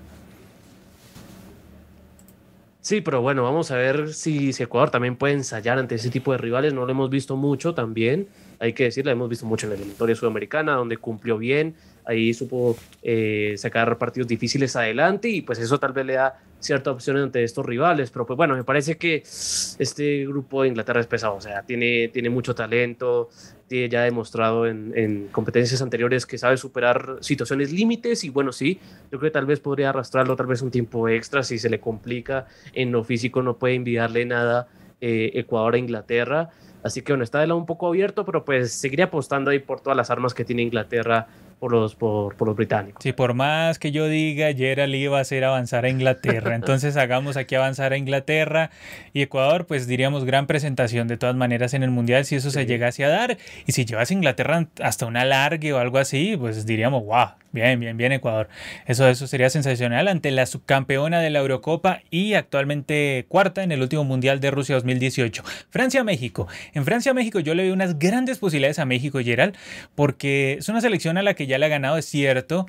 Sí, pero bueno, vamos a ver si, si, Ecuador también puede ensayar ante ese tipo de rivales. No lo hemos visto mucho también, hay que decirlo, hemos visto mucho en la eliminatoria sudamericana, donde cumplió bien, ahí supo eh, sacar partidos difíciles adelante y pues eso tal vez le da cierta opción ante estos rivales, pero pues bueno, me parece que este grupo de Inglaterra es pesado, o sea, tiene, tiene mucho talento, tiene ya demostrado en, en competencias anteriores que sabe superar situaciones límites y bueno, sí, yo creo que tal vez podría arrastrarlo tal vez un tiempo extra si se le complica. En lo físico, no puede envidiarle nada eh, Ecuador a Inglaterra. Así que bueno, está de lado un poco abierto, pero pues seguiría apostando ahí por todas las armas que tiene Inglaterra por los, por, por, los británicos. Sí, por más que yo diga, Gerald iba a hacer avanzar a Inglaterra. [laughs] Entonces hagamos aquí avanzar a Inglaterra y Ecuador, pues diríamos gran presentación de todas maneras en el Mundial si eso se llegase a dar. Y si llevas a Inglaterra hasta un alargue o algo así, pues diríamos, wow, bien, bien, bien Ecuador. Eso, eso sería sensacional ante la subcampeona de la Eurocopa y actualmente cuarta en el último Mundial de Rusia 2018. Francia-México. En Francia-México yo le veo unas grandes posibilidades a México, Gerald, porque es una selección a la que ya le ha ganado, es cierto.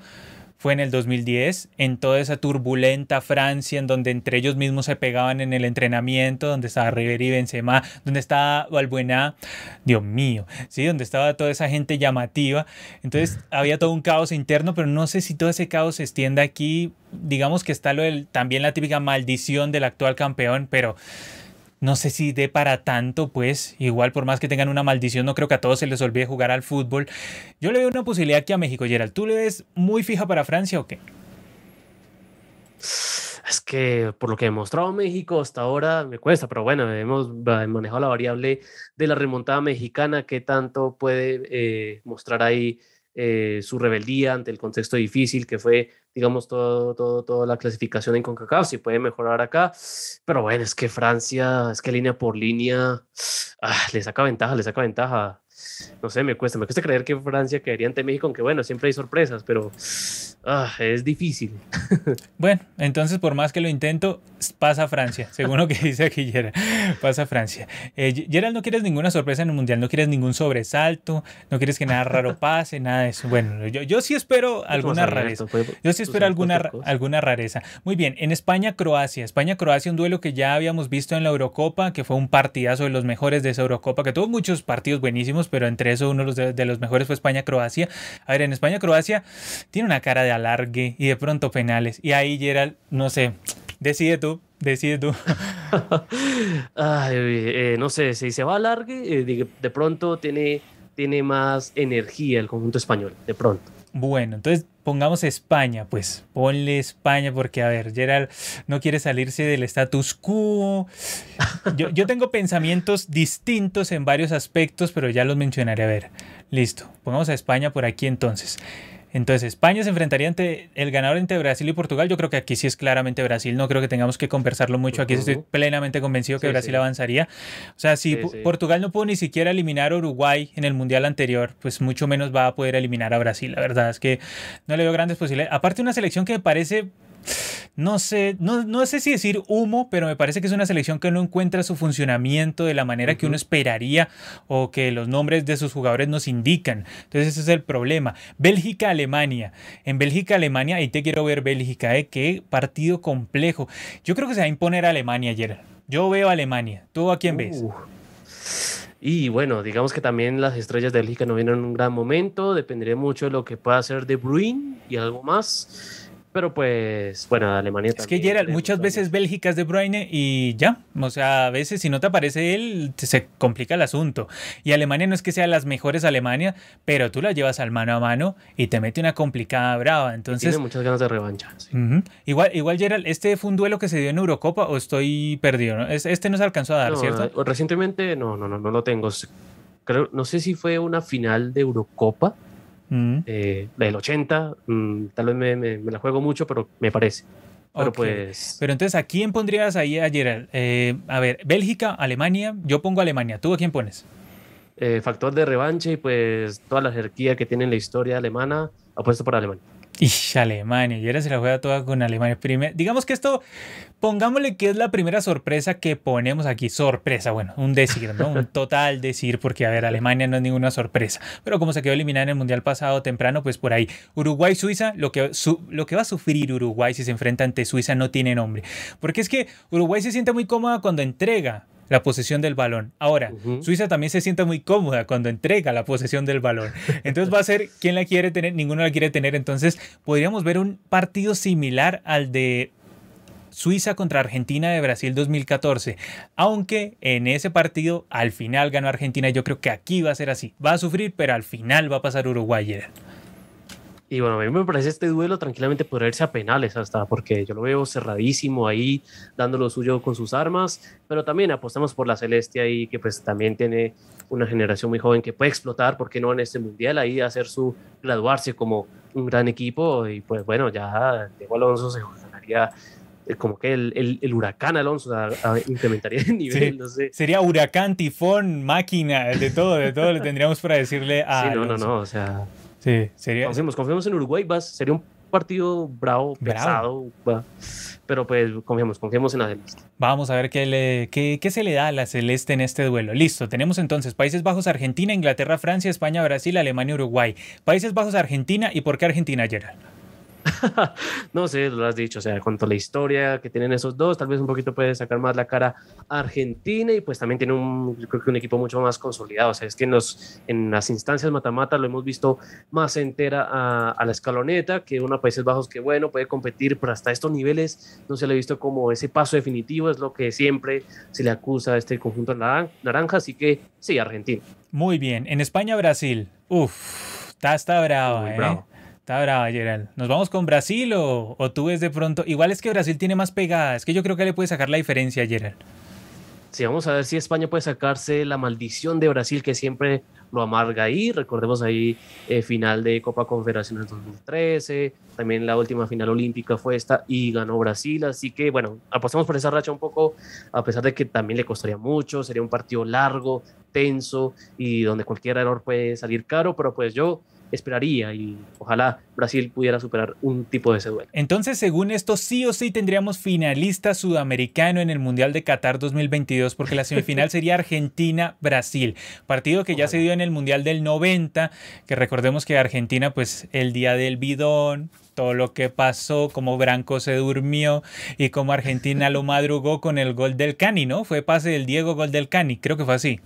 Fue en el 2010, en toda esa turbulenta Francia, en donde entre ellos mismos se pegaban en el entrenamiento, donde estaba Riveri Benzema, donde estaba Valbuena, Dios mío, sí, donde estaba toda esa gente llamativa. Entonces había todo un caos interno, pero no sé si todo ese caos se extiende aquí. Digamos que está lo del, también la típica maldición del actual campeón, pero no sé si dé para tanto, pues igual por más que tengan una maldición, no creo que a todos se les olvide jugar al fútbol. Yo le veo una posibilidad aquí a México, Gerald. ¿Tú le ves muy fija para Francia o qué? Es que por lo que ha demostrado México hasta ahora me cuesta, pero bueno, hemos manejado la variable de la remontada mexicana, que tanto puede eh, mostrar ahí eh, su rebeldía ante el contexto difícil que fue, digamos, todo, todo, toda la clasificación en CONCACAF, si puede mejorar acá. Pero bueno, es que Francia, es que línea por línea, ah, le saca ventaja, le saca ventaja. No sé, me cuesta, me cuesta creer que Francia quedaría ante México, aunque bueno, siempre hay sorpresas, pero Ah, es difícil. [laughs] bueno, entonces por más que lo intento, pasa Francia, según lo que [laughs] dice aquí Gerald, pasa Francia. Eh, Gerald, no quieres ninguna sorpresa en el Mundial, no quieres ningún sobresalto, no quieres que nada raro pase, nada de eso. Bueno, yo, yo sí espero alguna rareza. Yo sí espero alguna, alguna rareza. Muy bien, en España-Croacia. España-Croacia, un duelo que ya habíamos visto en la Eurocopa, que fue un partidazo de los mejores de esa Eurocopa, que tuvo muchos partidos buenísimos, pero entre eso uno de los, de mejores fue España-Croacia. A ver, en España-Croacia tiene una cara de alargue y de pronto penales. Y ahí Gerald, no sé, decide tú, decide tú. [laughs] Eh, no sé, si se va alargue, eh, de, pronto tiene, tiene más energía el conjunto español, de pronto. Bueno, entonces pongamos España, pues ponle España porque, a ver, Gerald no quiere salirse del status quo. Yo, yo, tengo pensamientos distintos en varios aspectos, pero ya los mencionaré. A ver, listo, pongamos a España por aquí entonces. Entonces España se enfrentaría ante el ganador entre Brasil y Portugal. Yo creo que aquí sí es claramente Brasil. No creo que tengamos que conversarlo mucho. Aquí estoy plenamente convencido que Brasil avanzaría. O sea, si Portugal no pudo ni siquiera eliminar a Uruguay en el Mundial anterior, pues mucho menos va a poder eliminar a Brasil. La verdad es que no le veo grandes posibilidades. Aparte una selección que me parece no sé, no, no, sé si decir humo, pero me parece que es una selección que no encuentra su funcionamiento de la manera que uno esperaría o que los nombres de sus jugadores nos indican. Entonces ese es el problema. Bélgica-Alemania. En Bélgica-Alemania, ahí te quiero ver Bélgica, ¿eh? Qué partido complejo. Yo creo que se va a imponer a Alemania ayer. Yo veo a Alemania. ¿Tú a quién ves? Uh. Y bueno, digamos que también las estrellas de Bélgica no vienen en un gran momento. Dependería mucho de lo que pueda hacer De Bruyne y algo más. Pero pues, bueno, Alemania es también. Es que Gerald, muchas veces Bélgica es de Bruyne y ya. O sea, a veces si no te aparece él, se complica el asunto. Y Alemania no es que sea las mejores Alemania, pero tú la llevas al mano a mano y te mete una complicada brava. Entonces, Tiene muchas ganas de revancha. igual, igual, Gerald, ¿este fue un duelo que se dio en Eurocopa o estoy perdido? ¿no? Este no se alcanzó a dar, ¿cierto? Recientemente, no, no, no, no lo tengo. Creo, no sé si fue una final de Eurocopa eh, del 80, mm, tal vez me, la juego mucho, pero me parece. Pero pues. Pero entonces, ¿a quién pondrías ahí a Gerald? Eh, a ver, Bélgica, Alemania. Yo pongo Alemania. ¿Tú a quién pones? Eh, factor de revancha y pues toda la jerarquía que tiene en la historia alemana, apuesto por Alemania. Y Alemania, y ahora se la juega toda con Alemania. digamos que esto, pongámosle que es la primera sorpresa que ponemos aquí. Sorpresa, bueno, un decir, ¿no? Un total decir, porque a ver, Alemania no es ninguna sorpresa. Pero como se quedó eliminada en el Mundial pasado temprano, pues por ahí. Uruguay-Suiza, lo, lo que va a sufrir Uruguay si se enfrenta ante Suiza no tiene nombre. Porque es que Uruguay se siente muy cómoda cuando entrega la posesión del balón. Ahora, Suiza también se siente muy cómoda cuando entrega la posesión del balón. Entonces va a ser [laughs] quien la quiere tener, ninguno la quiere tener. Entonces podríamos ver un partido similar al de Suiza contra Argentina de Brasil 2014. Aunque en ese partido al final ganó Argentina, yo creo que aquí va a ser así. Va a sufrir, pero al final va a pasar Uruguay. Y bueno, a mí me parece este duelo tranquilamente podría irse a penales hasta, porque yo lo veo cerradísimo ahí, dando lo suyo con sus armas, pero también apostamos por la Celeste ahí, que pues también tiene una generación muy joven que puede explotar, ¿por qué no en este mundial? Ahí hacer su, graduarse como un gran equipo y pues bueno, ya Diego Alonso se ganaría eh, como que el, el, huracán Alonso incrementaría el nivel, no sé. Sería huracán, tifón, máquina, de todo, de todo le tendríamos para decirle a. Sí, no, no, no, o sea. Sí, sería. Confiemos, confiemos en Uruguay, vas, sería un partido bravo, pesado, pero pues confiemos, confiemos en la Celeste. Vamos a ver qué, le, qué, qué, se le da a la Celeste en este duelo. Listo, tenemos entonces Países Bajos, Argentina, Inglaterra, Francia, España, Brasil, Alemania, Uruguay. Países Bajos, Argentina, ¿y por qué Argentina, Gerald? [laughs] no sé, lo has dicho, o sea, cuanto a la historia que tienen esos dos, tal vez un poquito puede sacar más la cara Argentina y pues también tiene un, yo creo que un equipo mucho más consolidado, o sea, es que en, los, en las instancias mata-mata lo hemos visto más entera a, a, la escaloneta que una Países Bajos que bueno, puede competir, pero hasta estos niveles no se le ha visto como ese paso definitivo, es lo que siempre se le acusa a este conjunto naranja, así que sí, Argentina. Muy bien, en España, Brasil, uff, está, está bravo, ¿eh? bravo. Está brava, Gerald. ¿Nos vamos con Brasil o, o, tú ves de pronto? Igual es que Brasil tiene más pegadas. Es que yo creo que le puede sacar la diferencia, Gerald. Sí, vamos a ver si España puede sacarse la maldición de Brasil que siempre lo amarga ahí. Recordemos ahí eh, final de Copa Confederaciones 2013, también la última final olímpica fue esta y ganó Brasil. Así que bueno, apostamos por esa racha un poco, a pesar de que también le costaría mucho, sería un partido largo, tenso y donde cualquier error puede salir caro, pero pues yo esperaría y ojalá Brasil pudiera superar un tipo de ese duelo. Entonces, según esto, sí o sí tendríamos finalista sudamericano en el Mundial de Qatar 2022 porque la semifinal [laughs] sería Argentina-Brasil, partido que ya se dio en el Mundial del 90, que recordemos que Argentina pues el día del bidón, todo lo que pasó, cómo Branco se durmió y cómo Argentina lo [laughs] madrugó con el gol del Cani, ¿no? Fue pase del Diego, gol del Cani, creo que fue así.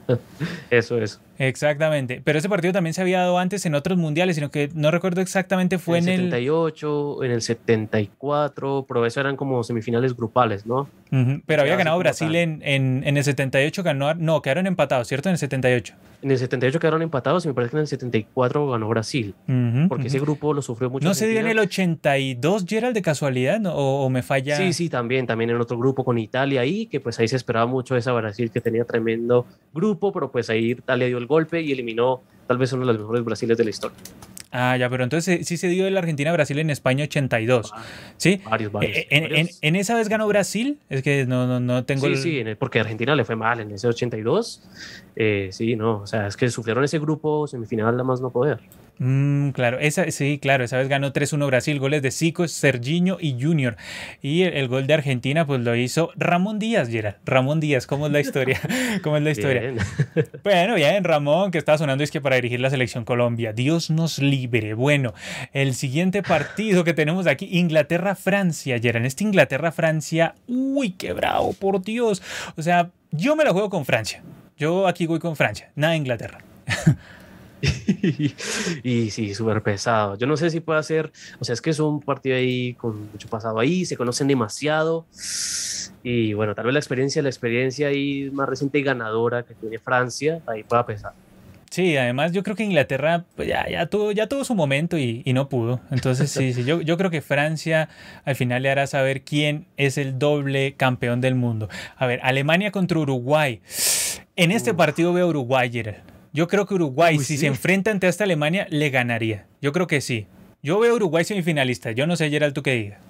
[laughs] Eso es. Exactamente. Pero ese partido también se había dado antes en otros mundiales, sino que no recuerdo exactamente, fue en, el 78, en el 74, pero eso eran como semifinales grupales, ¿no? Pero había ganado Brasil en, en, el 78, ganó, no, quedaron empatados, ¿cierto? En el 78. En el 78 quedaron empatados y me parece que en el 74 ganó Brasil, porque ese grupo lo sufrió mucho. ¿No se dio en el 82, Gerald, de casualidad? O, me falla? Sí, sí, también, también en otro grupo con Italia ahí, que pues ahí se esperaba mucho esa Brasil que tenía tremendo grupo, pero pues ahí Italia dio el golpe y eliminó tal vez uno de los mejores Brasiles de la historia. Ah, ya, pero entonces sí se dio el Argentina-Brasil en España 82. Ah, ¿Sí? Varios, varios. Eh, en, En, esa vez ganó Brasil? Es que no, no, no tengo. Sí, sí, porque Argentina le fue mal en ese 82. Eh, sí, no, o sea, es que sufrieron ese grupo semifinal la más no poder. Mm, claro, esa, sí, claro, esa vez ganó 3-1 Brasil, goles de Zico, Serginho y Junior. Y el, gol de Argentina, pues lo hizo Ramón Díaz, Gerard. Ramón Díaz, ¿cómo es la historia? [laughs] ¿Cómo es la historia? [laughs] Bueno, bien, Ramón, que estaba sonando es que para dirigir la selección Colombia. Dios nos libre. Bueno, el siguiente partido que tenemos aquí, Inglaterra-Francia, Gerard. En este Inglaterra-Francia, uy, qué bravo, por Dios. O sea, yo me la juego con Francia. Yo aquí voy con Francia, nada Inglaterra. [laughs] [laughs] y, sí, súper pesado. Yo no sé si puede hacer, o sea, es que es un partido ahí con mucho pasado ahí, se conocen demasiado. Y bueno, tal vez la experiencia, la experiencia ahí más reciente y ganadora que tiene Francia, ahí pueda pesar. Sí, además yo creo que Inglaterra pues ya, ya, tuvo, ya tuvo su momento y, y no pudo. Entonces sí, sí yo, yo, creo que Francia al final le hará saber quién es el doble campeón del mundo. A ver, Alemania contra Uruguay. En este partido veo Uruguay, Gerald. Yo creo que Uruguay, si se enfrenta ante esta Alemania, le ganaría. Yo creo que sí. Yo veo Uruguay semifinalista. Yo no sé, Gerald, tú qué digas.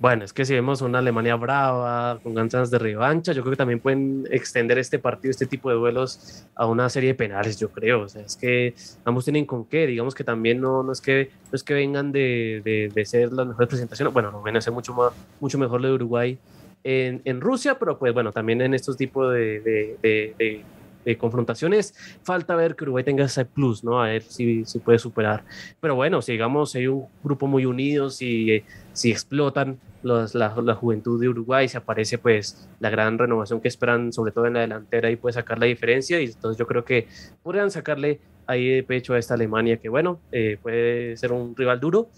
Bueno, es que si vemos una Alemania brava, con ganas de revancha, yo creo que también pueden extender este partido, este tipo de duelos a una serie de penales, yo creo. O sea, es que ambos tienen con qué. Digamos que también no, no, es, que, no es que vengan de, de, de ser las mejores presentaciones. Bueno, no van a ser mucho, más, mucho mejor lo de Uruguay en, en, Rusia, pero pues bueno, también en estos tipos de, de de confrontaciones. Falta ver que Uruguay tenga ese plus, ¿no? A ver si, si puede superar. Pero bueno, si digamos hay un grupo muy unido, si, si explotan los, la, la, juventud de Uruguay, si aparece pues la gran renovación que esperan, sobre todo en la delantera, y puede sacar la diferencia. Y entonces yo creo que podrían sacarle ahí de pecho a esta Alemania, que bueno, eh, puede ser un rival duro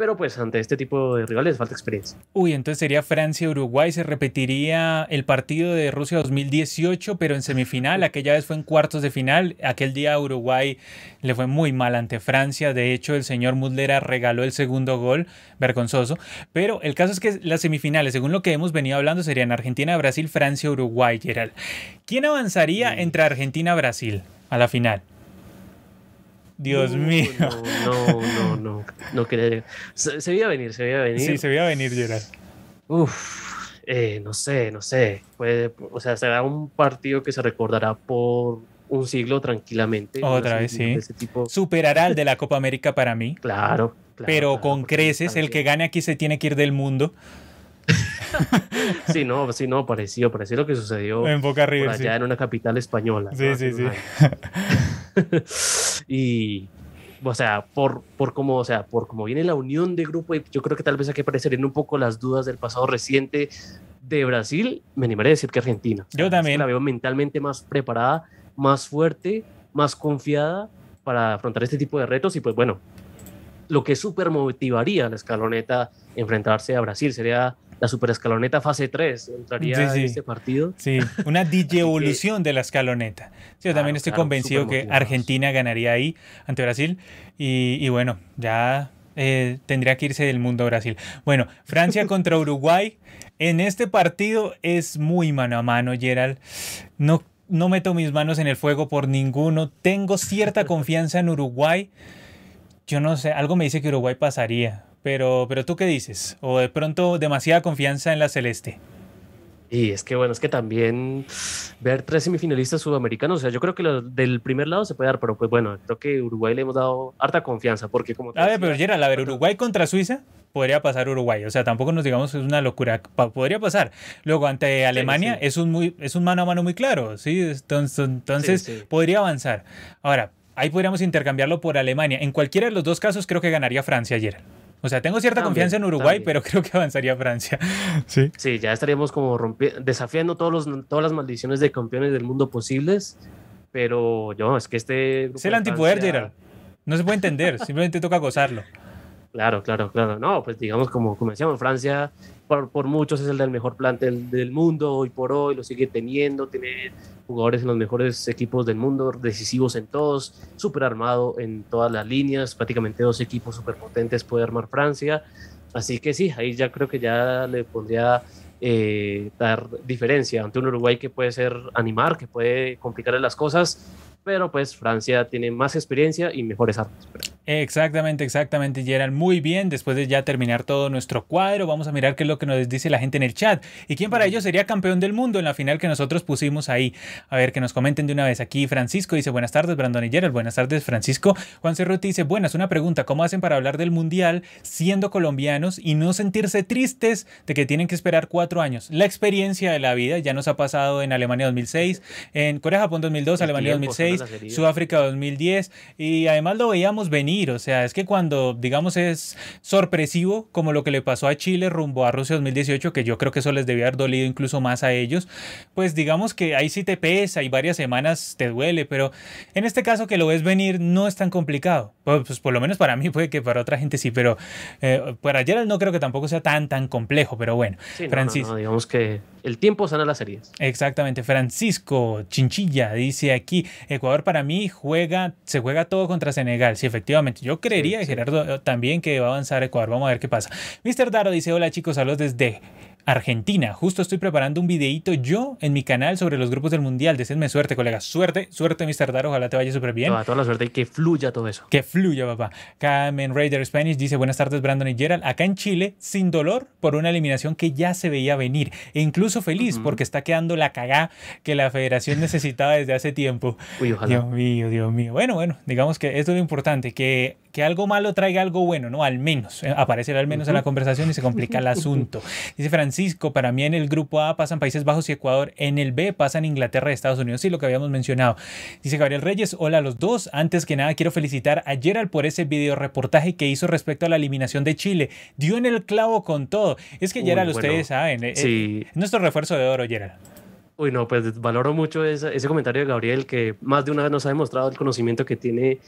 pero pues ante este tipo de rivales falta experiencia. Uy, entonces sería Francia-Uruguay, se repetiría el partido de Rusia 2018, pero en semifinal, aquella vez fue en cuartos de final, aquel día Uruguay le fue muy mal ante Francia, de hecho el señor Muslera regaló el segundo gol, vergonzoso, pero el caso es que las semifinales, según lo que hemos venido hablando, serían Argentina, Brasil, Francia, Uruguay, Gerald. ¿Quién avanzaría mm. entre Argentina y Brasil a la final? Dios mío. No, no, no, no, quería. Se, se, veía venir, se veía venir. Sí, se veía venir, Gerard. Uf, eh, no sé, no sé. O sea, será un partido que se recordará por un siglo tranquilamente. Otra vez, sí. Tipo. Superará al de la Copa América para mí. Claro. claro pero con creces, el que gane aquí se tiene que ir del mundo. sí, no, sí, no, parecido, parecido lo que sucedió en Boca River, allá sí. en una capital española. Sí, sí, sí. [laughs] [laughs] y o sea, por, por cómo, o sea, por cómo viene la unión de grupo, y yo creo que tal vez aquí aparecerían un poco las dudas del pasado reciente de Brasil, me animaré a decir que Argentina. Yo Es también. que la veo mentalmente más preparada, más fuerte, más confiada para afrontar este tipo de retos y pues bueno, lo que súper motivaría a la escaloneta enfrentarse a Brasil sería la super escaloneta fase 3 entraría Sí, sí. en este partido. Sí, una [laughs] DJ evolución de la escaloneta. Sí, yo también estoy claro, convencido que. Argentina ganaría ahí ante Brasil. Y, y bueno, ya eh, tendría que irse del mundo Brasil. Bueno, Francia [laughs] contra Uruguay. En este partido es muy mano a mano, Gerald. No, no meto mis manos en el fuego por ninguno. Tengo cierta confianza en Uruguay. Yo no sé, algo me dice que Uruguay pasaría. Pero, pero tú qué dices? O de pronto demasiada confianza en la celeste. Y es que bueno, es que también ver tres semifinalistas sudamericanos, o sea, yo creo que lo del primer lado se puede dar, pero pues bueno, creo que Uruguay le hemos dado harta confianza, porque como... A ver, pero Gerald, a ver, Uruguay contra Suiza, podría pasar Uruguay. O sea, tampoco nos digamos que es una locura. Podría pasar. Luego, ante Alemania, sí. Es, un muy, es un mano a mano muy claro. ¿sí? Entonces, entonces Sí, podría avanzar. Ahora, ahí podríamos intercambiarlo por Alemania. En cualquiera de los dos casos, creo que ganaría Francia ayer. O sea, tengo cierta También, confianza en Uruguay, también. pero [laughs] creo que avanzaría Francia. [laughs] Sí. Sí, ya estaríamos como desafiando todos los, todas las maldiciones de campeones del mundo posibles, pero yo, es que este... Es el de antipoder, Francia- Gerald. No se puede entender, simplemente toca gozarlo. [laughs] Claro, claro, claro. No, pues digamos, como, como decíamos, Francia por, por muchos es el del mejor plantel del mundo hoy por hoy, lo sigue teniendo, tiene jugadores en los mejores equipos del mundo, decisivos en todos, súper armado en todas las líneas, prácticamente dos equipos súper potentes puede armar Francia. Así que sí, ahí ya creo que ya le pondría eh, dar diferencia ante un Uruguay que puede ser animar, que puede complicarle las cosas, pero pues Francia tiene más experiencia y mejores armas. Exactamente, exactamente, Gerald. Muy bien, después de ya terminar todo nuestro cuadro, vamos a mirar qué es lo que nos dice la gente en el chat. ¿Y quién para ellos sería campeón del mundo en la final que nosotros pusimos ahí? A ver, que nos comenten de una vez. Aquí Francisco dice, buenas tardes, Brandon y Gerald. Buenas tardes, Francisco. Juan Cerruti dice, buenas, una pregunta. ¿Cómo hacen para hablar del mundial siendo colombianos y no sentirse tristes de que tienen que esperar cuatro años? La experiencia de la vida ya nos ha pasado en Alemania 2006, en Corea-Japón 2002, El Alemania tiempo, 2006, son las heridas. Sudáfrica 2010 y además lo veíamos venir venir. O sea, es que cuando, digamos, es sorpresivo, como lo que le pasó a Chile rumbo a Rusia 2018, que yo creo que eso les debía haber dolido incluso más a ellos, pues digamos que ahí sí te pesa y varias semanas te duele, pero en este caso que lo ves venir no es tan complicado. Pues, pues por lo menos para mí puede que para otra gente sí, pero eh, para Gerald no creo que tampoco sea tan, tan complejo, pero bueno. Francisco. digamos que el tiempo sana las series. Exactamente. Francisco Chinchilla dice aquí, Ecuador para mí juega, se juega todo contra Senegal. Sí, efectivamente. Yo creería, Gerardo, eh, también que va a avanzar Ecuador. Vamos a ver qué pasa. Mr. Daro dice, hola chicos, saludos desde Argentina. Justo estoy preparando un videito yo en mi canal sobre los grupos del Mundial. Deseenme suerte, colegas. Suerte, suerte, Mr. Dar. Ojalá te vaya súper bien. Toda, toda, la suerte y que fluya todo eso. Que fluya, papá. Carmen Raider Spanish dice: Buenas tardes, Brandon y Gerald. Acá en Chile, sin dolor por una eliminación que ya se veía venir. E incluso feliz porque está quedando la cagá que la federación [laughs] necesitaba desde hace tiempo. Uy, ojalá. Dios mío, Dios mío. Bueno, bueno, digamos que esto es lo importante, que, que algo malo traiga algo bueno, ¿no? Al menos. Eh, aparecer al menos en la conversación y se complica el [laughs] asunto. Dice Francisco: Para mí en el grupo A pasan Países Bajos y Ecuador, en el B pasan Inglaterra y Estados Unidos, sí, lo que habíamos mencionado. Dice Gabriel Reyes, hola a los dos. Antes que nada quiero felicitar a Gerald por ese video reportaje que hizo respecto a la eliminación de Chile. Dio en el clavo con todo. Es que Gerald, ustedes saben, eh, sí. nuestro refuerzo de oro, Gerald. Uy, no, pues valoro mucho ese, ese, comentario de Gabriel, que más de una vez nos ha demostrado el conocimiento que tiene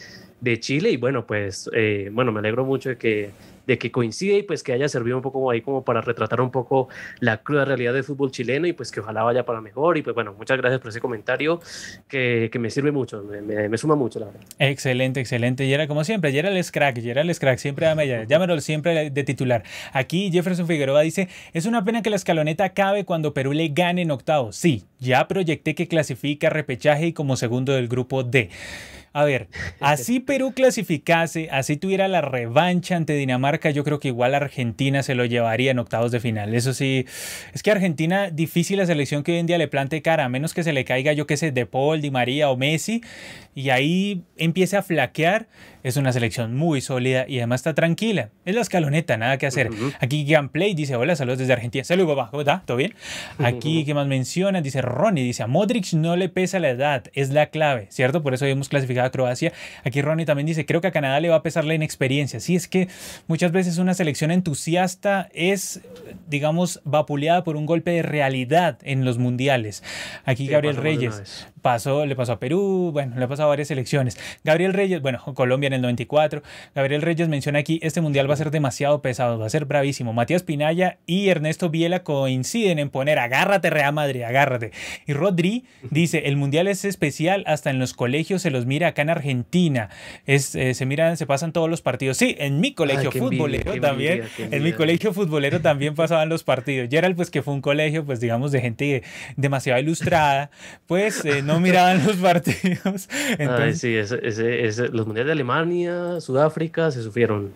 de Chile. Y bueno, pues, eh, bueno, me alegro mucho de que de que coincide y pues que haya servido un poco ahí como para retratar un poco la cruda realidad del fútbol chileno y pues que ojalá vaya para mejor y pues bueno, muchas gracias por ese comentario que, que me sirve mucho, me, me, suma mucho la verdad. Excelente, excelente. Y era como siempre, y era el crack, y era el crack, siempre dame, llámelo siempre de titular. Aquí Jefferson Figueroa dice, es una pena que la escaloneta acabe cuando Perú le gane en octavos. Sí, ya proyecté que clasifica repechaje y como segundo del grupo D. A ver, así Perú clasificase, así tuviera la revancha ante Dinamarca, yo creo que igual Argentina se lo llevaría en octavos de final. Eso sí, es que Argentina, difícil la selección que hoy en día le plante cara, a menos que se le caiga, yo qué sé, De Paul, Di María o Messi, y ahí empiece a flaquear. Es una selección muy sólida y además está tranquila. Es la escaloneta, nada que hacer. Aquí Gameplay dice: Hola, saludos desde Argentina. Saludos, papá. ¿Cómo está? ¿Todo bien? Aquí, [laughs] ¿qué más mencionan? Dice Ronnie: Dice a Modric no le pesa la edad, es la clave, ¿cierto? Por eso hemos clasificado a Croacia. Aquí Ronnie también dice: Creo que a Canadá le va a pesar la inexperiencia. Sí, es que muchas veces una selección entusiasta es, digamos, vapuleada por un golpe de realidad en los mundiales. Aquí Gabriel Reyes pasó, le pasó a Perú, bueno, le pasó varias selecciones. Gabriel Reyes, bueno, Colombia en el 94. Gabriel Reyes menciona aquí, este mundial va a ser demasiado pesado, va a ser bravísimo. Matías Pinaya y Ernesto Viela coinciden en poner, agárrate Real Madrid, agárrate. Y Rodri dice, el mundial es especial, hasta en los colegios se los mira acá en Argentina. Es, eh, se miran, se pasan todos los partidos. Sí, en mi colegio futbolero también, en mi colegio [laughs] futbolero también pasaban los partidos. Gerald, pues que fue un colegio, pues digamos, de gente demasiado ilustrada, pues eh, no miraban los partidos. Entonces, sí, ese, los mundiales de Alemania, Sudáfrica se sufrieron.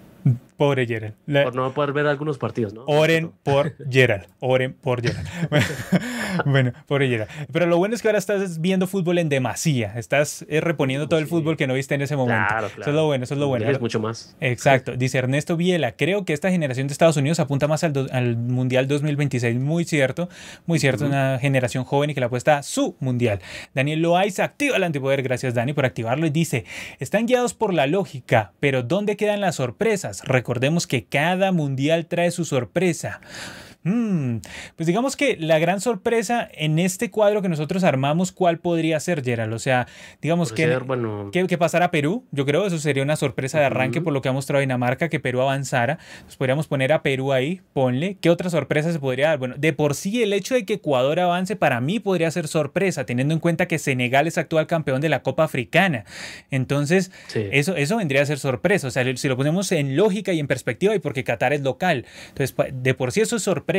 Pobre Gerald. por no poder ver algunos partidos, ¿no? Oren por [laughs] Gerald. Oren por Gerald. [laughs] bueno, pobre Gerald. Pero lo bueno es que ahora estás viendo fútbol en demasía. Estás eh, reponiendo todo el fútbol que no viste en ese momento. Claro, claro. Eso es lo bueno, eso es lo bueno. Es mucho más. Exacto. Dice Ernesto Viela, creo que esta generación de Estados Unidos apunta más al, al Mundial 2026. Muy cierto, muy cierto. Una generación joven y que la apuesta a su Mundial. Daniel Loaiza activa el antipoder. Gracias, Dani, por activarlo. Y dice, están guiados por la lógica, pero ¿dónde quedan las sorpresas? Recordemos que cada mundial trae su sorpresa. Mm, pues digamos que la gran sorpresa en este cuadro que nosotros armamos, ¿cuál podría ser, Gerald? O sea, digamos que, que, pasara Perú, yo creo eso sería una sorpresa de arranque por lo que ha mostrado Dinamarca, que Perú avanzara. Pues podríamos poner a Perú ahí, ponle. ¿Qué otra sorpresa se podría dar? Bueno, de por sí el hecho de que Ecuador avance para mí podría ser sorpresa, teniendo en cuenta que Senegal es actual campeón de la Copa Africana. Entonces, eso, eso vendría a ser sorpresa. O sea, si lo ponemos en lógica y en perspectiva, y porque Qatar es local. Entonces, de por sí eso es sorpresa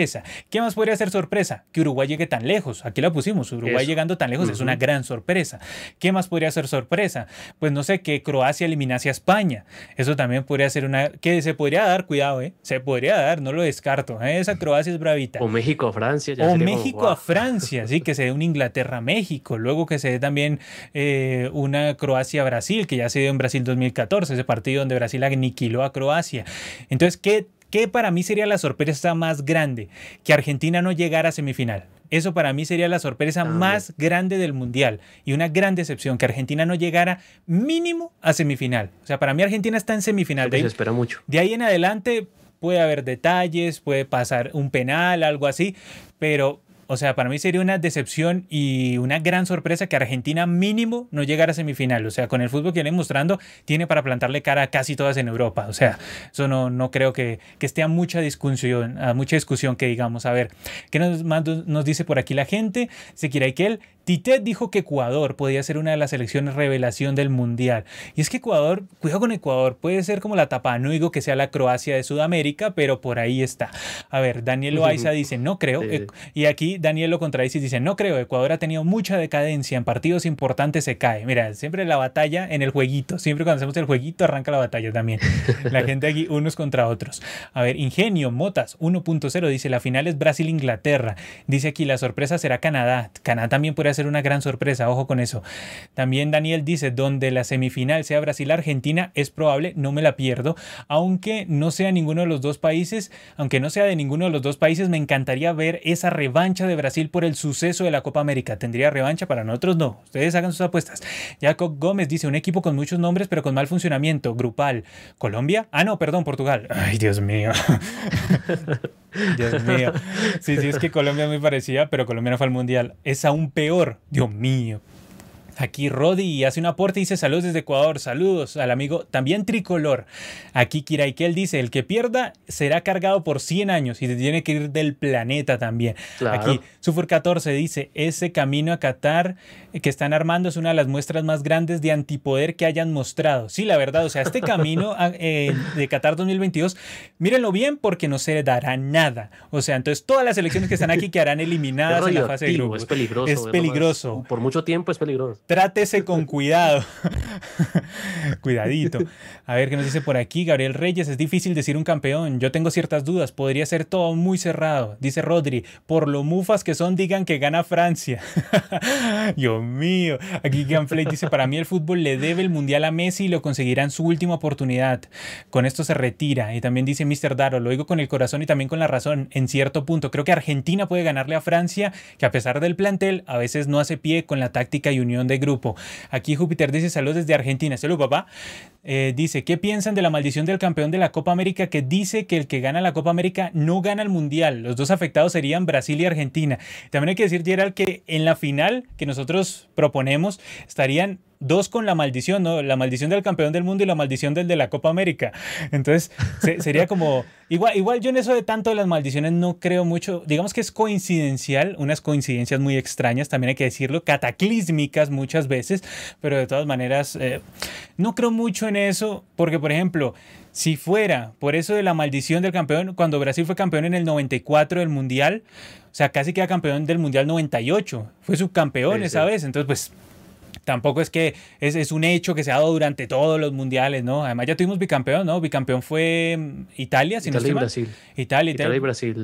¿Qué más podría ser sorpresa? Que Uruguay llegue tan lejos. Aquí la pusimos. Uruguay llegando tan lejos es una gran sorpresa. ¿Qué más podría ser sorpresa? Pues no sé, que Croacia eliminase a España. Eso también podría ser una... Que se podría dar, cuidado, ¿eh? Se podría dar, no lo descarto. ¿eh? Esa Croacia es bravita. O México a Francia. o México a Francia, sí, que se dé un Inglaterra-México. Luego que se dé también eh, una Croacia-Brasil, que ya se dio en Brasil 2014, ese partido donde Brasil aniquiló a Croacia. Entonces, ¿qué ¿qué para mí sería la sorpresa más grande? Que Argentina no llegara a semifinal. Eso para mí sería la sorpresa más grande del Mundial y una gran decepción, que Argentina no llegara mínimo a semifinal. O sea, para mí Argentina está en semifinal. Se espera mucho. De ahí en adelante puede haber detalles, puede pasar un penal, algo así, pero o sea, para mí sería una decepción y una gran sorpresa que Argentina mínimo no llegara a semifinal. O sea, con el fútbol que viene mostrando, tiene para plantarle cara a casi todas en Europa. O sea, eso no, no creo que, que esté a mucha discusión, a mucha discusión que digamos. A ver, ¿qué nos, nos dice por aquí la gente? Sekira Ikel, Tite dijo que Ecuador podía ser una de las selecciones revelación del Mundial. Y es que Ecuador, cuidado con Ecuador, puede ser como la tapa, no digo que sea la Croacia de Sudamérica, pero por ahí está. A ver, Daniel Loaiza dice, no creo. Y aquí Daniel lo contradice y dice, no creo, Ecuador ha tenido mucha decadencia, en partidos importantes se cae. Mira, siempre la batalla en el jueguito, siempre cuando hacemos el jueguito arranca la batalla también. [laughs] La gente aquí unos contra otros. A ver, Ingenio, Motas 1.0 dice, la final es Brasil-Inglaterra. Dice aquí, la sorpresa será Canadá. Canadá también puede ser una gran sorpresa, ojo con eso. También Daniel dice, donde la semifinal sea Brasil-Argentina, es probable, no me la pierdo, aunque no sea ninguno de los dos países, aunque no sea de ninguno de los dos países, me encantaría ver esa revancha de Brasil por el suceso de la Copa América. ¿Tendría revancha? Para nosotros no. Ustedes hagan sus apuestas. Jacob Gómez dice, un equipo con muchos nombres, pero con mal funcionamiento, grupal. ¿Colombia? Ah, no, perdón, Portugal. Ay, Dios mío. [laughs] Dios mío. Sí, sí, es que Colombia me parecía, pero Colombia no fue al Mundial. Es aún peor. Dios mío. Aquí Rodi hace un aporte y dice saludos desde Ecuador, saludos al amigo también tricolor. Aquí Kiraikel dice, el que pierda será cargado por 100 años y se tiene que ir del planeta también. Aquí Sufur 14 dice, ese camino a Qatar que están armando es una de las muestras más grandes de antipoder que hayan mostrado. Sí, la verdad, o sea, este camino [laughs] eh, de Qatar 2022, mírenlo bien porque no se dará nada. O sea, entonces todas las elecciones que están aquí quedarán [laughs] eliminadas en la fase de grupos. Es peligroso. Es peligroso. por mucho tiempo es peligroso. Trátese con [laughs] cuidado. Cuidadito. A ver qué nos dice por aquí. Gabriel Reyes, es difícil decir un campeón. Yo tengo ciertas dudas. Podría ser todo muy cerrado. Dice Rodri, por lo mufas que son, digan que gana Francia. Dios mío. Aquí Gamplay dice, para mí el fútbol le debe el mundial a Messi y lo conseguirá en su última oportunidad. Con esto se retira. Y también dice Mr. Daro, lo digo con el corazón y también con la razón. En cierto punto, creo que Argentina puede ganarle a Francia, que a pesar del plantel, a veces no hace pie con la táctica y unión de grupo. Aquí Júpiter dice saludos desde Argentina. Salud, papá. Eh, dice, ¿qué piensan de la maldición del campeón de la Copa América que dice que el que gana la Copa América no gana el Mundial? Los dos afectados serían Brasil y Argentina. También hay que decir, Gerald, que en la final que nosotros proponemos estarían dos con la maldición, ¿no? La maldición del campeón del mundo y la maldición del de la Copa América. Entonces, sería como... Igual, igual yo en eso de tanto de las maldiciones no creo mucho. Digamos que es coincidencial, unas coincidencias muy extrañas, también hay que decirlo, cataclísmicas muchas veces, pero de todas maneras, eh, no creo mucho en eso, porque por ejemplo, si fuera por eso de la maldición del campeón, cuando Brasil fue campeón en el 94 del Mundial, o sea, casi queda campeón del Mundial 98, fue subcampeón esa vez, entonces pues tampoco es que es, es, un hecho que se ha dado durante todos los mundiales, ¿no? Además ya tuvimos bicampeón, ¿no? Bicampeón fue mm, Italia, si Italia y Brasil. Italia, Italia, y Brasil.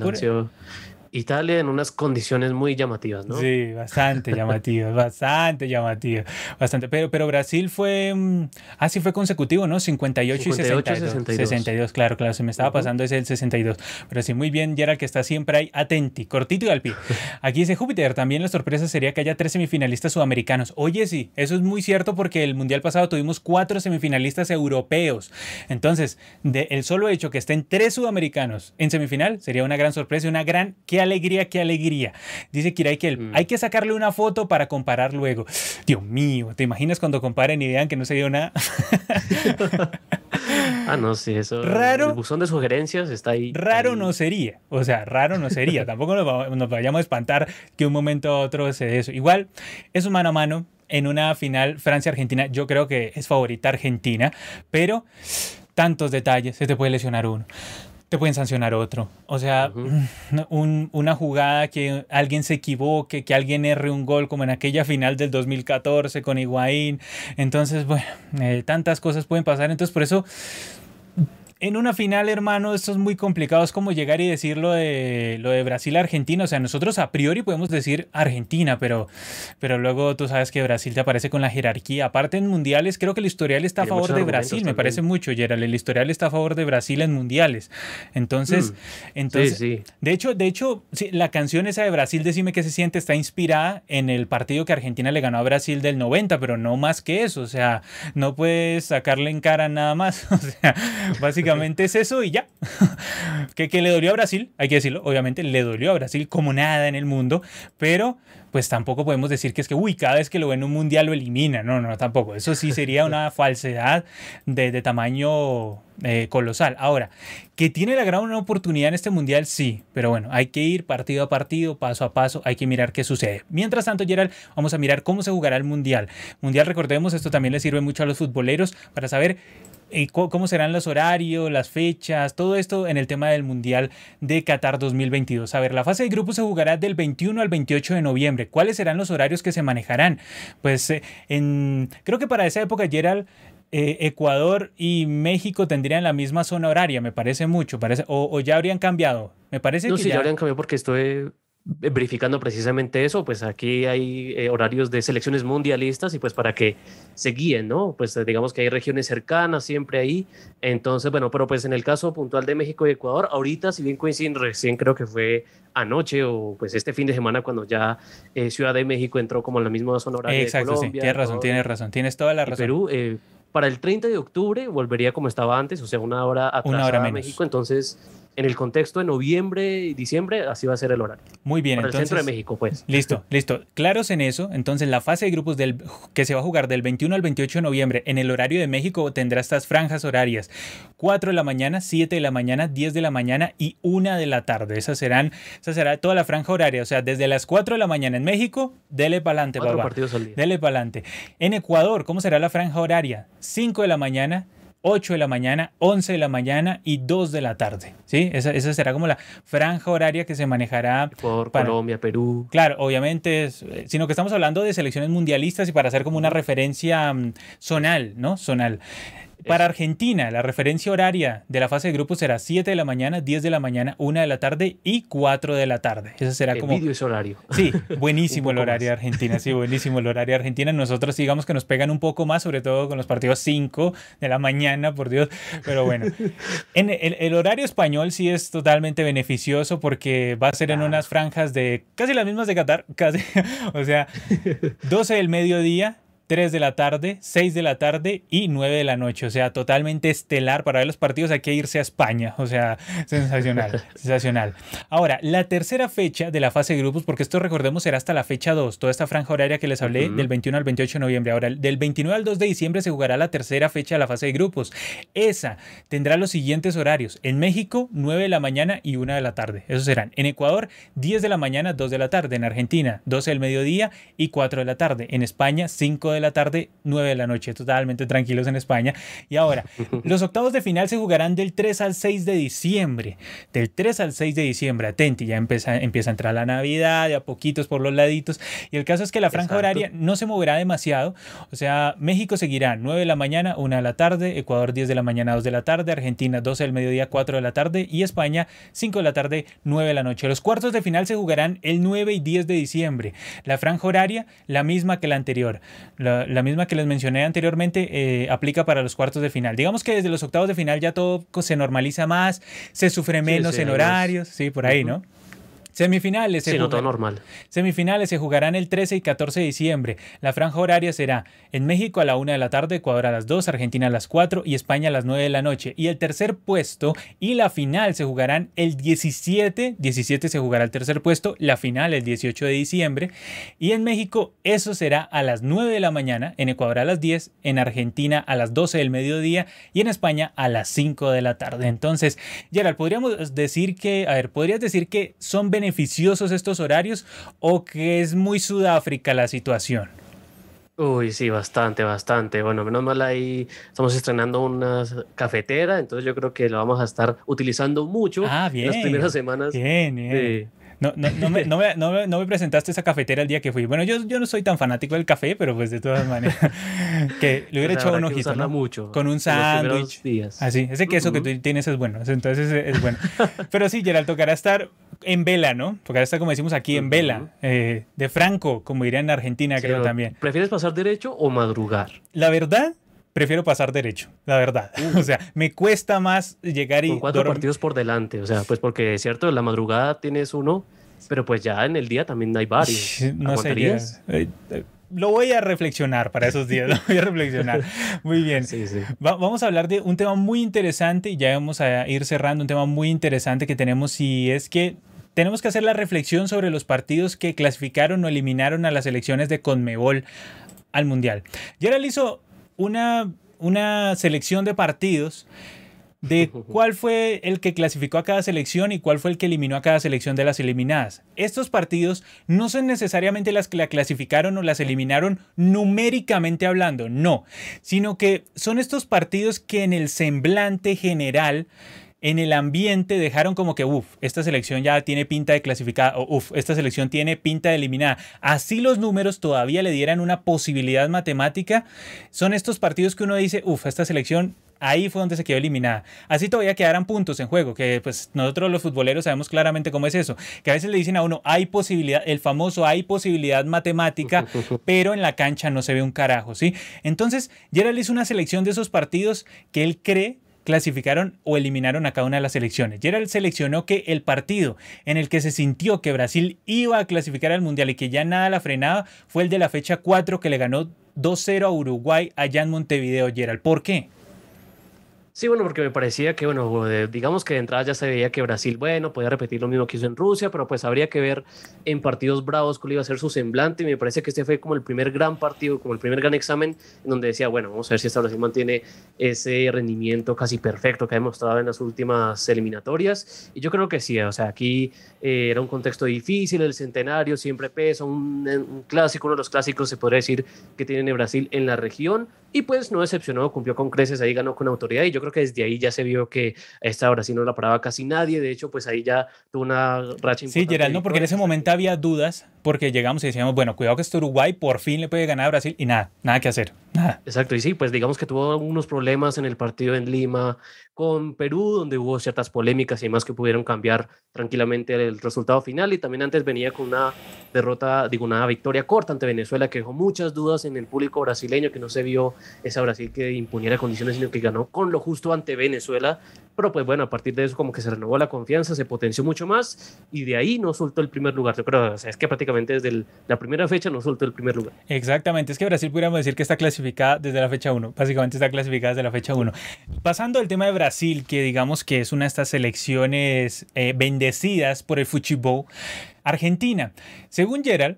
Italia en unas condiciones muy llamativas, ¿no? Sí, bastante llamativas, [laughs] bastante llamativas, bastante. Pero, pero Brasil fue, mm, ah, sí fue consecutivo, ¿no? 58, y 62. 62. claro, claro, se me estaba pasando ese el 62. Pero sí, muy bien, Gerald, que está siempre ahí, atenti, cortito y al pie. [laughs] Aquí dice Júpiter, también la sorpresa sería que haya tres semifinalistas sudamericanos. Oye, sí, eso es muy cierto porque el Mundial pasado tuvimos cuatro semifinalistas europeos. Entonces, de el solo hecho que estén tres sudamericanos en semifinal sería una gran sorpresa y una gran... ¿Qué alegría, qué alegría. Dice Kiraikel, mm. hay que sacarle una foto para comparar luego. Dios mío, ¿te imaginas cuando comparen y vean que no se dio nada? [laughs] ah, no, sí, eso. Raro. El buzón de sugerencias está ahí. Raro no sería. O sea, raro no sería. [laughs] Tampoco nos, vayamos a espantar que un momento a otro se dé eso. Igual, es un mano a mano. En una final Francia-Argentina, yo creo que es favorita Argentina, pero tantos detalles, se te puede lesionar uno te pueden sancionar otro. O sea, [laughs] una jugada que alguien se equivoque, que alguien erre un gol como en aquella final del 2014 con Higuaín. Entonces, bueno, eh, tantas cosas pueden pasar. Entonces, por eso en una final, hermano, esto es muy complicado. Es como llegar y decir lo de, lo de Brasil-Argentina. O sea, nosotros a priori podemos decir Argentina, pero, pero luego tú sabes que Brasil te aparece con la jerarquía. Aparte en mundiales, creo que el historial está a favor de Brasil. Me parece mucho, Gerald. El historial está a favor de Brasil en mundiales. Entonces, mm. entonces sí, de hecho, de hecho, la canción esa de Brasil, Decime qué se siente, está inspirada en el partido que Argentina le ganó a Brasil del 90, pero no más que eso. O sea, no puedes sacarle en cara nada más. [laughs] O sea, básicamente es eso y ya. [laughs] que, que le dolió a Brasil, hay que decirlo, obviamente le dolió a Brasil como nada en el mundo, pero pues tampoco podemos decir que es que, uy, cada vez que lo ven en un mundial lo elimina. No, no, tampoco. Eso sí sería una [laughs] falsedad de, de tamaño eh, colosal. Ahora, que tiene la gran oportunidad en este mundial, sí, pero bueno, hay que ir partido a partido, paso a paso, hay que mirar qué sucede. Mientras tanto, Gerald, vamos a mirar cómo se jugará el mundial. Mundial, recordemos, esto también le sirve mucho a los futboleros para saber cómo serán los horarios, las fechas, todo esto en el tema del Mundial de Qatar 2022. A ver, la fase de grupo se jugará del 21 al 28 de noviembre. ¿Cuáles serán los horarios que se manejarán? Pues eh, en, creo que para esa época, Gerald, eh, Ecuador y México tendrían la misma zona horaria, me parece mucho, parece, o, ya habrían cambiado. Me parece no, que sí, ya habrían cambiado porque estoy verificando precisamente eso, pues aquí hay eh, horarios de selecciones mundialistas y pues para que se guíen, ¿no? Pues eh, digamos que hay regiones cercanas siempre ahí. Entonces, bueno, pero pues en el caso puntual de México y Ecuador, ahorita si bien coinciden recién creo que fue anoche o pues este fin de semana cuando ya eh, Ciudad de México entró como en la misma zona horaria Exacto, de Colombia. Sí, tienes razón, tienes razón, tienes toda la razón. Perú, para el 30 de octubre volvería como estaba antes, o sea, una hora atrás una hora menos. México, entonces en el contexto de noviembre y diciembre, así va a ser el horario. Muy bien, entonces. El centro de México, pues. Listo, [laughs] listo. Claros en eso. Entonces, la fase de grupos del, que se va a jugar del 21 al 28 de noviembre en el horario de México tendrá estas franjas horarias: 4 de la mañana, 7 de la mañana, 10 de la mañana y 1 de la tarde. Esas serán, esa será toda la franja horaria. O sea, desde las 4 de la mañana en México, dele para adelante, papá. partidos al día. Dele para adelante. En Ecuador, ¿cómo será la franja horaria? 5 de la mañana, 8 de la mañana, 11 de la mañana y 2 de la tarde. ¿sí? Esa, esa será como la franja horaria que se manejará. Por Colombia, Perú. Claro, obviamente, eh, sino que estamos hablando de selecciones mundialistas y para hacer como una referencia mm, zonal, ¿no? Zonal. Para Argentina, la referencia horaria de la fase de grupos será 7 de la mañana, 10 de la mañana, 1 de la tarde y 4 de la tarde. Ese será como. Vídeo ese horario. [laughs] Sí, buenísimo el horario de Argentina. Sí, buenísimo el horario de Argentina. Nosotros, digamos que nos pegan un poco más, sobre todo con los partidos 5 de la mañana, por Dios. Pero bueno, en el, horario español sí es totalmente beneficioso porque va a ser en unas franjas de casi las mismas de Qatar, casi. [laughs] O sea, 12 del mediodía 3 de la tarde, 6 de la tarde y 9 de la noche. O sea, totalmente estelar para ver los partidos. Hay que irse a España. O sea, sensacional, sensacional. Ahora, la tercera fecha de la fase de grupos, porque esto recordemos será hasta la fecha 2, toda esta franja horaria que les hablé del 21 al 28 de noviembre. Ahora, del 29 al 2 de diciembre se jugará la tercera fecha de la fase de grupos. Esa tendrá los siguientes horarios. En México, 9 de la mañana y 1 de la tarde. Esos serán. En Ecuador, 10 de la mañana, 2 de la tarde. En Argentina, 12 del mediodía y 4 de la tarde. En España, 5 de la tarde, 9 de la noche, totalmente tranquilos en España. Y ahora, [laughs] los octavos de final se jugarán del 3 al 6 de diciembre. Del 3 al 6 de diciembre, atenti, ya empieza, empieza a entrar la Navidad, de a poquitos por los laditos. Y el caso es que la franja horaria no se moverá demasiado. O sea, México seguirá 9 de la mañana, 1 de la tarde, Ecuador 10 de la mañana, 2 de la tarde, Argentina 12 del mediodía, 4 de la tarde y España 5 de la tarde, 9 de la noche. Los cuartos de final se jugarán el 9 y 10 de diciembre. La franja horaria, la misma que la anterior la, misma que les mencioné anteriormente, eh, aplica para los cuartos de final. Digamos que desde los octavos de final ya todo se normaliza más, se sufre menos en horarios, sí, por ahí, ¿no? Semifinales. Sí, normal. Semifinales se jugarán el 13 y 14 de diciembre. La franja horaria será en México a la 1 de la tarde, Ecuador a las 2, Argentina a las 4 y España a las 9 de la noche. Y el tercer puesto y la final se jugarán el 17. 17 se jugará el tercer puesto, la final el 18 de diciembre. Y en México eso será a las 9 de la mañana, en Ecuador a las 10, en Argentina a las 12 del mediodía y en España a las 5 de la tarde. Entonces, Gerald, podríamos decir que, a ver, podrías decir que son beneficios beneficiosos estos horarios o que es muy Sudáfrica la situación? Uy, sí, bastante, bastante. Bueno, menos mal ahí estamos estrenando una cafetera, entonces yo creo que lo vamos a estar utilizando mucho ah, bien, en las primeras semanas. Bien, bien. No, no, no, me, no, me, no, me, presentaste esa cafetera el día que fui. Bueno, yo, yo no soy tan fanático del café, pero pues de todas maneras. [laughs] que le hubiera echado un ojito, ¿no? mucho. Con un sándwich. Así, ese queso que tú tienes es bueno. Entonces es, bueno. [laughs] pero sí, Gerald, tocará estar en vela, ¿no? Tocará estar, como decimos aquí, en vela. Eh, de Franco, como dirían en Argentina, creo también. ¿Prefieres pasar derecho o madrugar? La verdad, prefiero pasar derecho, la verdad. [laughs] O sea, me cuesta más llegar y... Con cuatro partidos por delante, o sea, pues porque es cierto, en la madrugada tienes uno, pero pues ya en el día también hay varios. No sé. Lo voy a reflexionar para esos días, lo voy a reflexionar. Muy bien. Sí, sí. vamos a hablar de un tema muy interesante y ya vamos a ir cerrando un tema muy interesante que tenemos y es que tenemos que hacer la reflexión sobre los partidos que clasificaron o eliminaron a las elecciones de Conmebol al Mundial. Gerald hizo una, una selección de partidos de cuál fue el que clasificó a cada selección y cuál fue el que eliminó a cada selección de las eliminadas. Estos partidos no son necesariamente las que la clasificaron o las eliminaron numéricamente hablando, no, sino que son estos partidos que en el semblante general en el ambiente dejaron como que, uff, esta selección ya tiene pinta de clasificada, o uff, esta selección tiene pinta de eliminada. Así los números todavía le dieran una posibilidad matemática. Son estos partidos que uno dice, uff, esta selección ahí fue donde se quedó eliminada. Así todavía quedarán puntos en juego, que pues nosotros los futboleros sabemos claramente cómo es eso, que a veces le dicen a uno, hay posibilidad, el famoso hay posibilidad matemática, [laughs] pero en la cancha no se ve un carajo, ¿sí? Entonces, Gerald hizo una selección de esos partidos que él cree clasificaron o eliminaron a cada una de las selecciones. Gerald seleccionó que el partido en el que se sintió que Brasil iba a clasificar al Mundial y que ya nada la frenaba fue el de la fecha 4 que le ganó 2-0 a Uruguay allá en Montevideo, Gerald. ¿Por qué? Sí, bueno, porque me parecía que, bueno, digamos que de entrada ya se veía que Brasil, bueno, podía repetir lo mismo que hizo en Rusia, pero pues habría que ver en partidos bravos cuál iba a ser su semblante. Y me parece que este fue como el primer gran partido, como el primer gran examen, en donde decía, bueno, vamos a ver si esta Brasil mantiene ese rendimiento casi perfecto que ha demostrado en las últimas eliminatorias. Y yo creo que sí, o sea, aquí eh, era un contexto difícil, el centenario siempre pesa, un, clásico, uno de los clásicos se podría decir que tiene Brasil en la región. Y pues no decepcionó, cumplió con creces, ahí ganó con autoridad. Y yo creo que desde ahí ya se vio que a esta hora sí no la paraba casi nadie. De hecho, pues ahí ya tuvo una racha importante. Sí, Gerald, no, porque en ese momento había dudas, porque llegamos y decíamos, bueno, cuidado que este Uruguay por fin le puede ganar a Brasil y nada, nada que hacer, nada. Exacto, y sí, pues digamos que tuvo unos problemas en el partido en Lima con Perú, donde hubo ciertas polémicas y demás que pudieron cambiar tranquilamente el resultado final. Y también antes venía con una derrota, digo, una victoria corta ante Venezuela que dejó muchas dudas en el público brasileño, que no se vio esa Brasil que imponiera condiciones, sino que ganó con lo justo ante Venezuela. Pero pues bueno, a partir de eso como que se renovó la confianza, se potenció mucho más y de ahí no soltó el primer lugar. Yo creo, o sea, es que prácticamente desde la primera fecha no soltó el primer lugar. Exactamente, es que Brasil pudiéramos decir que está clasificada desde la fecha 1, básicamente está clasificada desde la fecha 1. Pasando al tema de Brasil, que digamos que es una de estas selecciones eh, bendecidas por el fútbol, Argentina, según Gerald,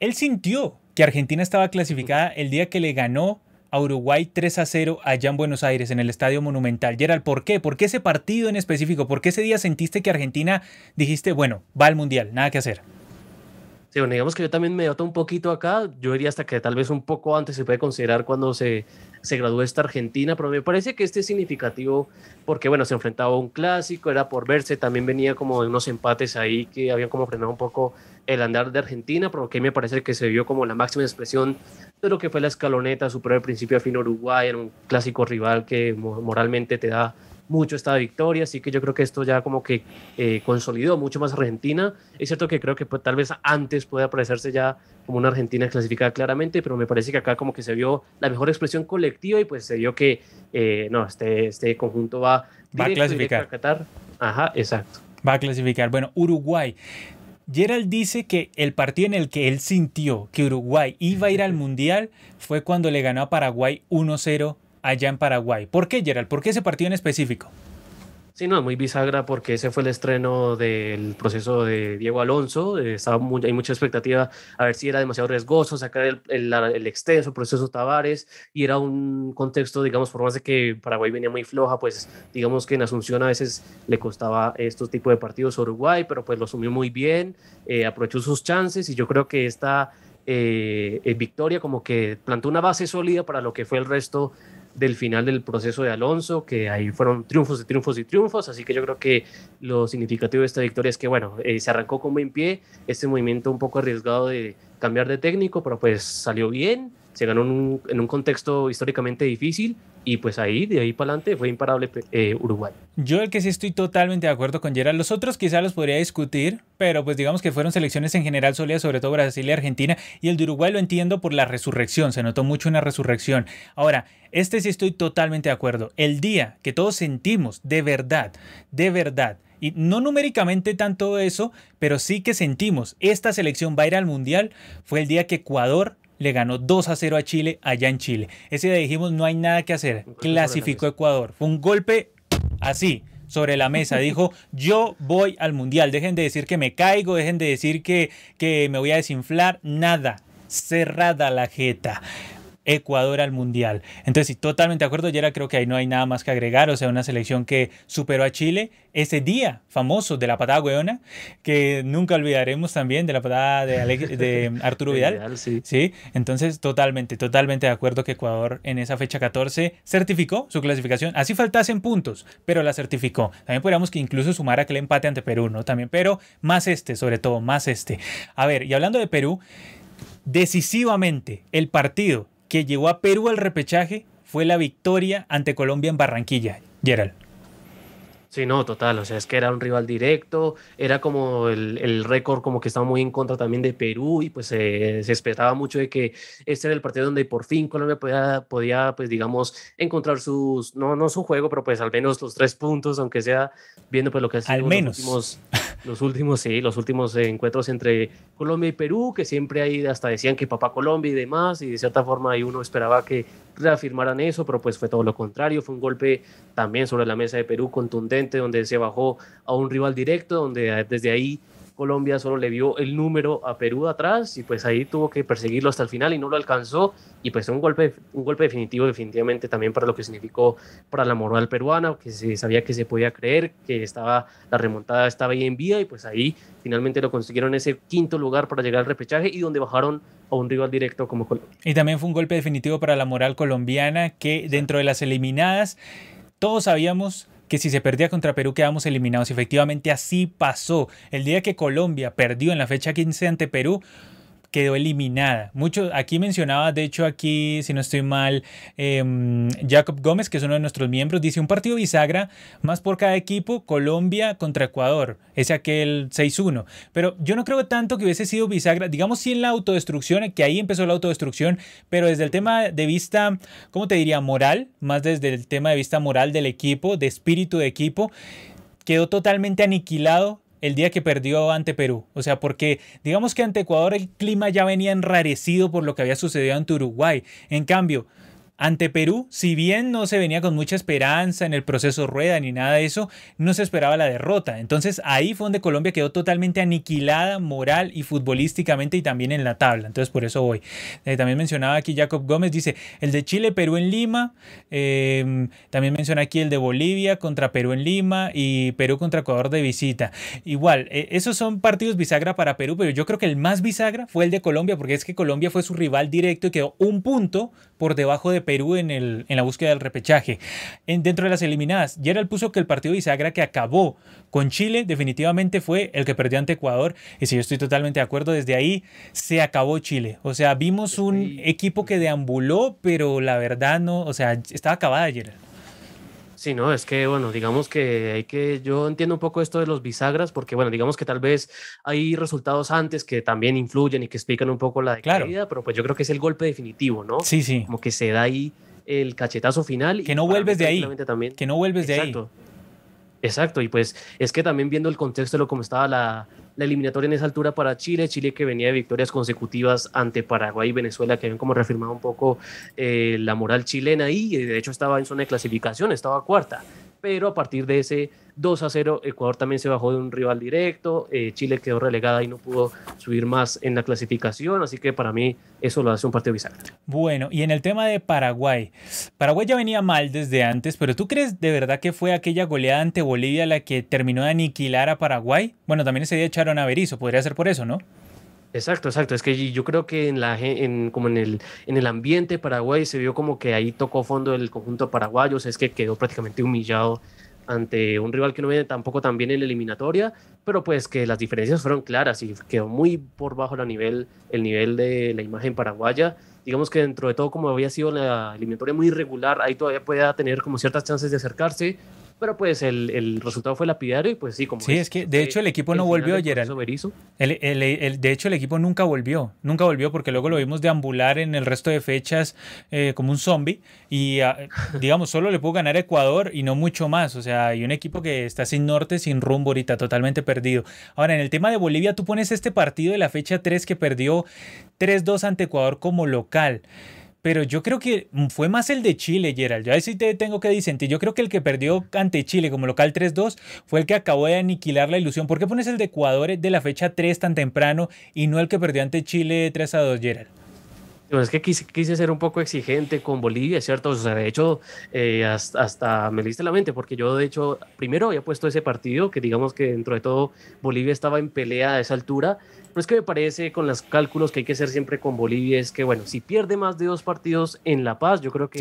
él sintió que Argentina estaba clasificada el día que le ganó Uruguay 3 a 0 allá en Buenos Aires, en el Estadio Monumental. Gerald, ¿por qué? ¿Por qué ese partido en específico? ¿Por qué ese día sentiste que Argentina dijiste, bueno, va al Mundial, nada que hacer? Sí, bueno, digamos que yo también me noto un poquito acá. Yo diría hasta que tal vez un poco antes se puede considerar cuando se, se graduó esta Argentina, pero me parece que este es significativo porque, bueno, se enfrentaba a un clásico, era por verse, también venía como de unos empates ahí que habían como frenado un poco el andar de Argentina, pero que me parece que se vio como la máxima expresión de lo que fue la escaloneta, superar el principio a fin Uruguay, en un clásico rival que moralmente te da mucho esta victoria, así que yo creo que esto ya como que eh, consolidó mucho más Argentina. Es cierto que creo que pues, tal vez antes puede aparecerse ya como una Argentina clasificada claramente, pero me parece que acá como que se vio la mejor expresión colectiva y pues se vio que eh, no, este, este conjunto va, va a clasificar. a Qatar. Ajá, exacto. Va a clasificar. Bueno, Uruguay. Gerald dice que el partido en el que él sintió que Uruguay iba a ir al Mundial fue cuando le ganó a Paraguay 1-0 allá en Paraguay. ¿Por qué, Gerald? ¿Por qué ese partido en específico? Sí, no, muy bisagra porque ese fue el estreno del proceso de Diego Alonso. Eh, estaba hay mucha expectativa a ver si era demasiado riesgoso sacar el, el, extenso proceso Tavares y era un contexto, digamos, por más de que Paraguay venía muy floja, pues digamos que en Asunción a veces le costaba estos tipos de partidos a Uruguay, pero pues lo asumió muy bien, eh, aprovechó sus chances y yo creo que esta eh, victoria como que plantó una base sólida para lo que fue el resto del final del proceso de Alonso, que ahí fueron triunfos y triunfos y triunfos, así que yo creo que lo significativo de esta victoria es que, bueno, eh, se arrancó con buen pie, este movimiento un poco arriesgado de cambiar de técnico, pero pues salió bien, se ganó en un, contexto históricamente difícil y pues ahí, de ahí para adelante, fue imparable eh, Uruguay. Yo el que sí estoy totalmente de acuerdo con Gerard, los otros quizás los podría discutir, pero pues digamos que fueron selecciones en general sólidas, sobre todo Brasil y Argentina, y el de Uruguay lo entiendo por la resurrección, se notó mucho una resurrección. Ahora, este sí estoy totalmente de acuerdo, el día que todos sentimos de verdad, de verdad, y no numéricamente tanto eso, pero sí que sentimos esta selección va a ir al Mundial, fue el día que Ecuador le ganó 2 a 0 a Chile allá en Chile. Ese día dijimos no hay nada que hacer. Clasificó Ecuador. Fue un golpe así sobre la mesa. [laughs] Dijo, yo voy al mundial. Dejen de decir que me caigo, dejen de decir que, que me voy a desinflar. Nada. Cerrada la jeta. Ecuador al Mundial. Entonces, sí, totalmente de acuerdo, Yera, creo que ahí no hay nada más que agregar, o sea, una selección que superó a Chile ese día famoso de la patada hueona, que nunca olvidaremos también de la patada de, [laughs] de Arturo Vidal. sí. sí, entonces totalmente, totalmente de acuerdo que Ecuador en esa fecha 14 certificó su clasificación, así faltasen puntos, pero la certificó. También podríamos que incluso sumar aquel empate ante Perú, ¿no? También, pero más este, sobre todo, más este. A ver, y hablando de Perú, decisivamente el partido que llevó a Perú al repechaje fue la victoria ante Colombia en Barranquilla. Gerald. Sí, no, total, o sea, es que era un rival directo, era como el, el récord como que estaba muy en contra también de Perú y pues se esperaba mucho de que este era el partido donde por fin Colombia podía, podía pues digamos, encontrar sus, no, no su juego, pero pues al menos los tres puntos, aunque sea viendo pues lo que ha sido al menos. los últimos, los últimos, sí, los últimos encuentros entre Colombia y Perú, que siempre ahí hasta decían que papá Colombia y demás, y de cierta forma ahí uno esperaba que reafirmaran eso, pero pues fue todo lo contrario, fue un golpe también sobre la mesa de Perú contundente, donde se bajó a un rival directo, donde desde ahí Colombia solo le vio el número a Perú atrás y pues ahí tuvo que perseguirlo hasta el final y no lo alcanzó y pues un golpe, un golpe definitivo definitivamente también para lo que significó para la moral peruana, que se sabía que se podía creer, que estaba la remontada estaba ahí en vía y pues ahí finalmente lo consiguieron ese quinto lugar para llegar al repechaje y donde bajaron a un rival directo como Colombia. Y también fue un golpe definitivo para la moral colombiana que dentro de las eliminadas todos sabíamos que si se perdía contra Perú quedamos eliminados. Efectivamente así pasó. El día que Colombia perdió en la fecha 15 ante Perú, quedó eliminada. Mucho, aquí mencionaba, de hecho, aquí, si no estoy mal, em, Jacob Gómez, que es uno de nuestros miembros, dice un partido bisagra más por cada equipo, Colombia contra Ecuador, ese aquel 6-1. Pero yo no creo tanto que hubiese sido bisagra, digamos sí en la autodestrucción, que ahí empezó la autodestrucción, pero desde el tema de vista, ¿cómo te diría? Moral, más desde el tema de vista moral del equipo, de espíritu de equipo, quedó totalmente aniquilado el día que perdió ante Perú. O sea, porque digamos que ante Ecuador el clima ya venía enrarecido por lo que había sucedido ante Uruguay. En cambio, ante Perú, si bien no se venía con mucha esperanza en el proceso rueda ni nada de eso, no se esperaba la derrota. Entonces ahí fue donde Colombia quedó totalmente aniquilada moral y futbolísticamente y también en la tabla. Entonces por eso voy. Eh, también mencionaba aquí Jacob Gómez, dice el de Chile, Perú en Lima. Em, también menciona aquí el de Bolivia contra Perú en Lima y Perú contra Ecuador de visita. Igual, eh, esos son partidos bisagra para Perú, pero yo creo que el más bisagra fue el de Colombia porque es que Colombia fue su rival directo y quedó un punto por debajo de Perú en, el, en la búsqueda del repechaje. En, dentro de las eliminadas, Gerald puso que el partido de Isagra que acabó con Chile definitivamente fue el que perdió ante Ecuador. Y si yo estoy totalmente de acuerdo, desde ahí se acabó Chile. O sea, vimos un equipo que deambuló, pero la verdad no, o sea, estaba acabada Gerald. Sí, no, es que, bueno, digamos que hay que, yo entiendo un poco esto de los bisagras, porque, bueno, digamos que tal vez hay resultados antes que también influyen y que explican un poco la decaída, pero pues yo creo que es el golpe definitivo, ¿no? Sí, sí. Como que se da ahí el cachetazo final. Que no vuelves de ahí. También. Que no vuelves de ahí. Exacto, y pues es que también viendo el contexto de lo como estaba la, la eliminatoria en esa altura para Chile, Chile que venía de victorias consecutivas ante Paraguay y Venezuela, que habían como reafirmado un poco eh, la moral chilena y de hecho estaba en zona de clasificación, estaba cuarta pero a partir de ese 2 a 0, Ecuador también se bajó de un rival directo, eh, Chile quedó relegada y no pudo subir más en la clasificación, así que para mí eso lo hace un partido bisagra. Bueno, y en el tema de Paraguay, Paraguay ya venía mal desde antes, pero ¿tú crees de verdad que fue aquella goleada ante Bolivia la que terminó de aniquilar a Paraguay? Bueno, también ese día echaron a Berizzo, podría ser por eso, ¿no? Exacto, exacto. Es que yo creo que en la en, como en el, en el ambiente Paraguay se vio como que ahí tocó fondo el conjunto paraguayo, es que quedó prácticamente humillado ante un rival que no viene tampoco tan bien en la eliminatoria, pero pues que las diferencias fueron claras y quedó muy por bajo la nivel, el nivel de la imagen paraguaya. Digamos que dentro de todo, como había sido la eliminatoria muy irregular, ahí todavía puede tener como ciertas chances de acercarse, pero pues el, el, resultado fue lapidario y pues sí, como... Sí, es, que de hecho el equipo no volvió, Gerald. El, el, de hecho el equipo nunca volvió, nunca volvió porque luego lo vimos deambular en el resto de fechas eh, como un zombie y ah, [laughs] digamos solo le pudo ganar a Ecuador y no mucho más, o sea, hay un equipo que está sin norte, sin rumbo ahorita, totalmente perdido. Ahora, en el tema de Bolivia, tú pones este partido de la fecha 3 que perdió 3-2 ante Ecuador como local pero yo creo que fue más el de Chile, Gerald. Yo ahí sí te tengo que disentir. Yo creo que el que perdió ante Chile como local 3-2 fue el que acabó de aniquilar la ilusión. ¿Por qué pones el de Ecuador de la fecha 3 tan temprano y no el que perdió ante Chile 3-2, Gerald? es que quise, ser un poco exigente con Bolivia, ¿cierto? O sea, de hecho, eh, hasta, me liste la mente, porque yo, de hecho, primero había puesto ese partido, que digamos que dentro de todo Bolivia estaba en pelea a esa altura, pero es que me parece con los cálculos que hay que hacer siempre con Bolivia, es que, bueno, si pierde más de dos partidos en La Paz, yo creo que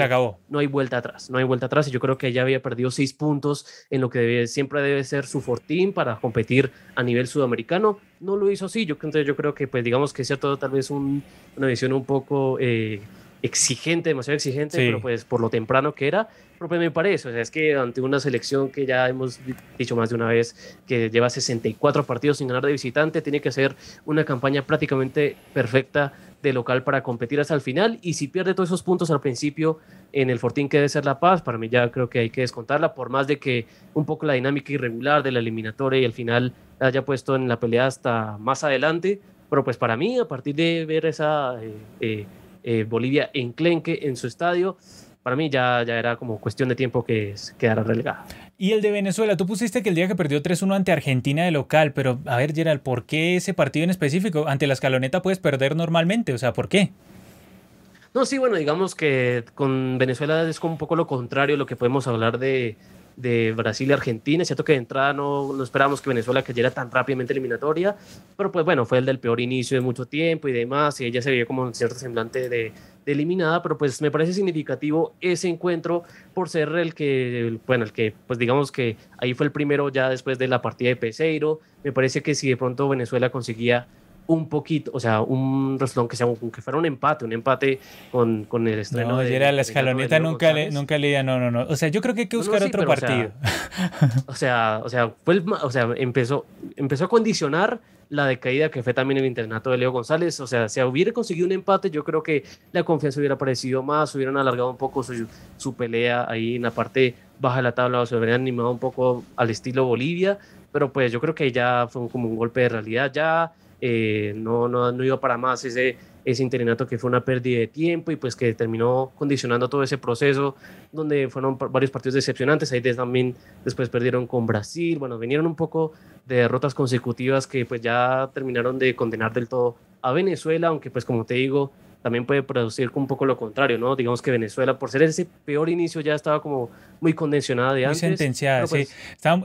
no hay vuelta atrás, no hay vuelta atrás, y yo creo que ya había perdido seis puntos en lo que siempre debe ser su fortín para competir a nivel sudamericano no lo hizo así. Yo, entonces yo creo que, pues digamos que es cierto, tal vez una visión un poco eh, exigente, demasiado exigente, pero pues por lo temprano que era, pero pues me parece, o sea, es que ante una selección que ya hemos dicho más de una vez, que lleva 64 partidos sin ganar de visitante, tiene que ser una campaña prácticamente perfecta de local para competir hasta el final, y si pierde todos esos puntos al principio en el Fortín que debe ser La Paz, para mí ya creo que hay que descontarla, por más de que un poco la dinámica irregular de la eliminatoria y al final haya puesto en la pelea hasta más adelante, pero pues para mí, a partir de ver esa eh, eh, eh, Bolivia enclenque en su estadio, para mí ya, ya era como cuestión de tiempo que quedara relegada. Y el de Venezuela, tú pusiste que el día que perdió 3-1 ante Argentina de local, pero a ver, Gerald, ¿por qué ese partido en específico? Ante la escaloneta puedes perder normalmente, o sea, ¿por qué? No, sí, bueno, digamos que con Venezuela es como un poco lo contrario, lo que podemos hablar de, de Brasil y Argentina. Es cierto que de entrada no, no esperábamos que Venezuela cayera tan rápidamente eliminatoria, pero pues bueno, fue el del peor inicio de mucho tiempo y demás, y ella se vio como un cierto semblante de, de, eliminada, pero pues me parece significativo ese encuentro por ser el que, bueno, el que pues digamos que ahí fue el primero ya después de la partida de Peseiro. Me parece que si de pronto Venezuela conseguía un poquito, o sea, un resultado que, sea, que fuera un empate, un empate con, con el estreno. No, de, la escaloneta nunca le, nunca le no, no, no. O sea, yo creo que hay que buscar otro partido. [laughs] O sea, o sea, fue o sea, empezó, empezó a condicionar la decaída que fue también el internato de Leo González. O sea, si hubiera conseguido un empate, yo creo que la confianza hubiera aparecido más, hubieran alargado un poco su, su pelea ahí en la parte baja de la tabla, o se hubieran animado un poco al estilo Bolivia. Pero pues yo creo que ya fue como un golpe de realidad. Ya eh, no, no, no iba para más ese, ese interinato que fue una pérdida de tiempo y pues que terminó condicionando todo ese proceso donde fueron varios partidos decepcionantes, ahí también después perdieron con Brasil, bueno, vinieron un poco de derrotas consecutivas que pues ya terminaron de condenar del todo a Venezuela, aunque pues como te digo, también puede producir un poco lo contrario, ¿no? Digamos que Venezuela, por ser ese peor inicio, ya estaba como muy condensionada de antes. Muy sentenciada, sí. Pues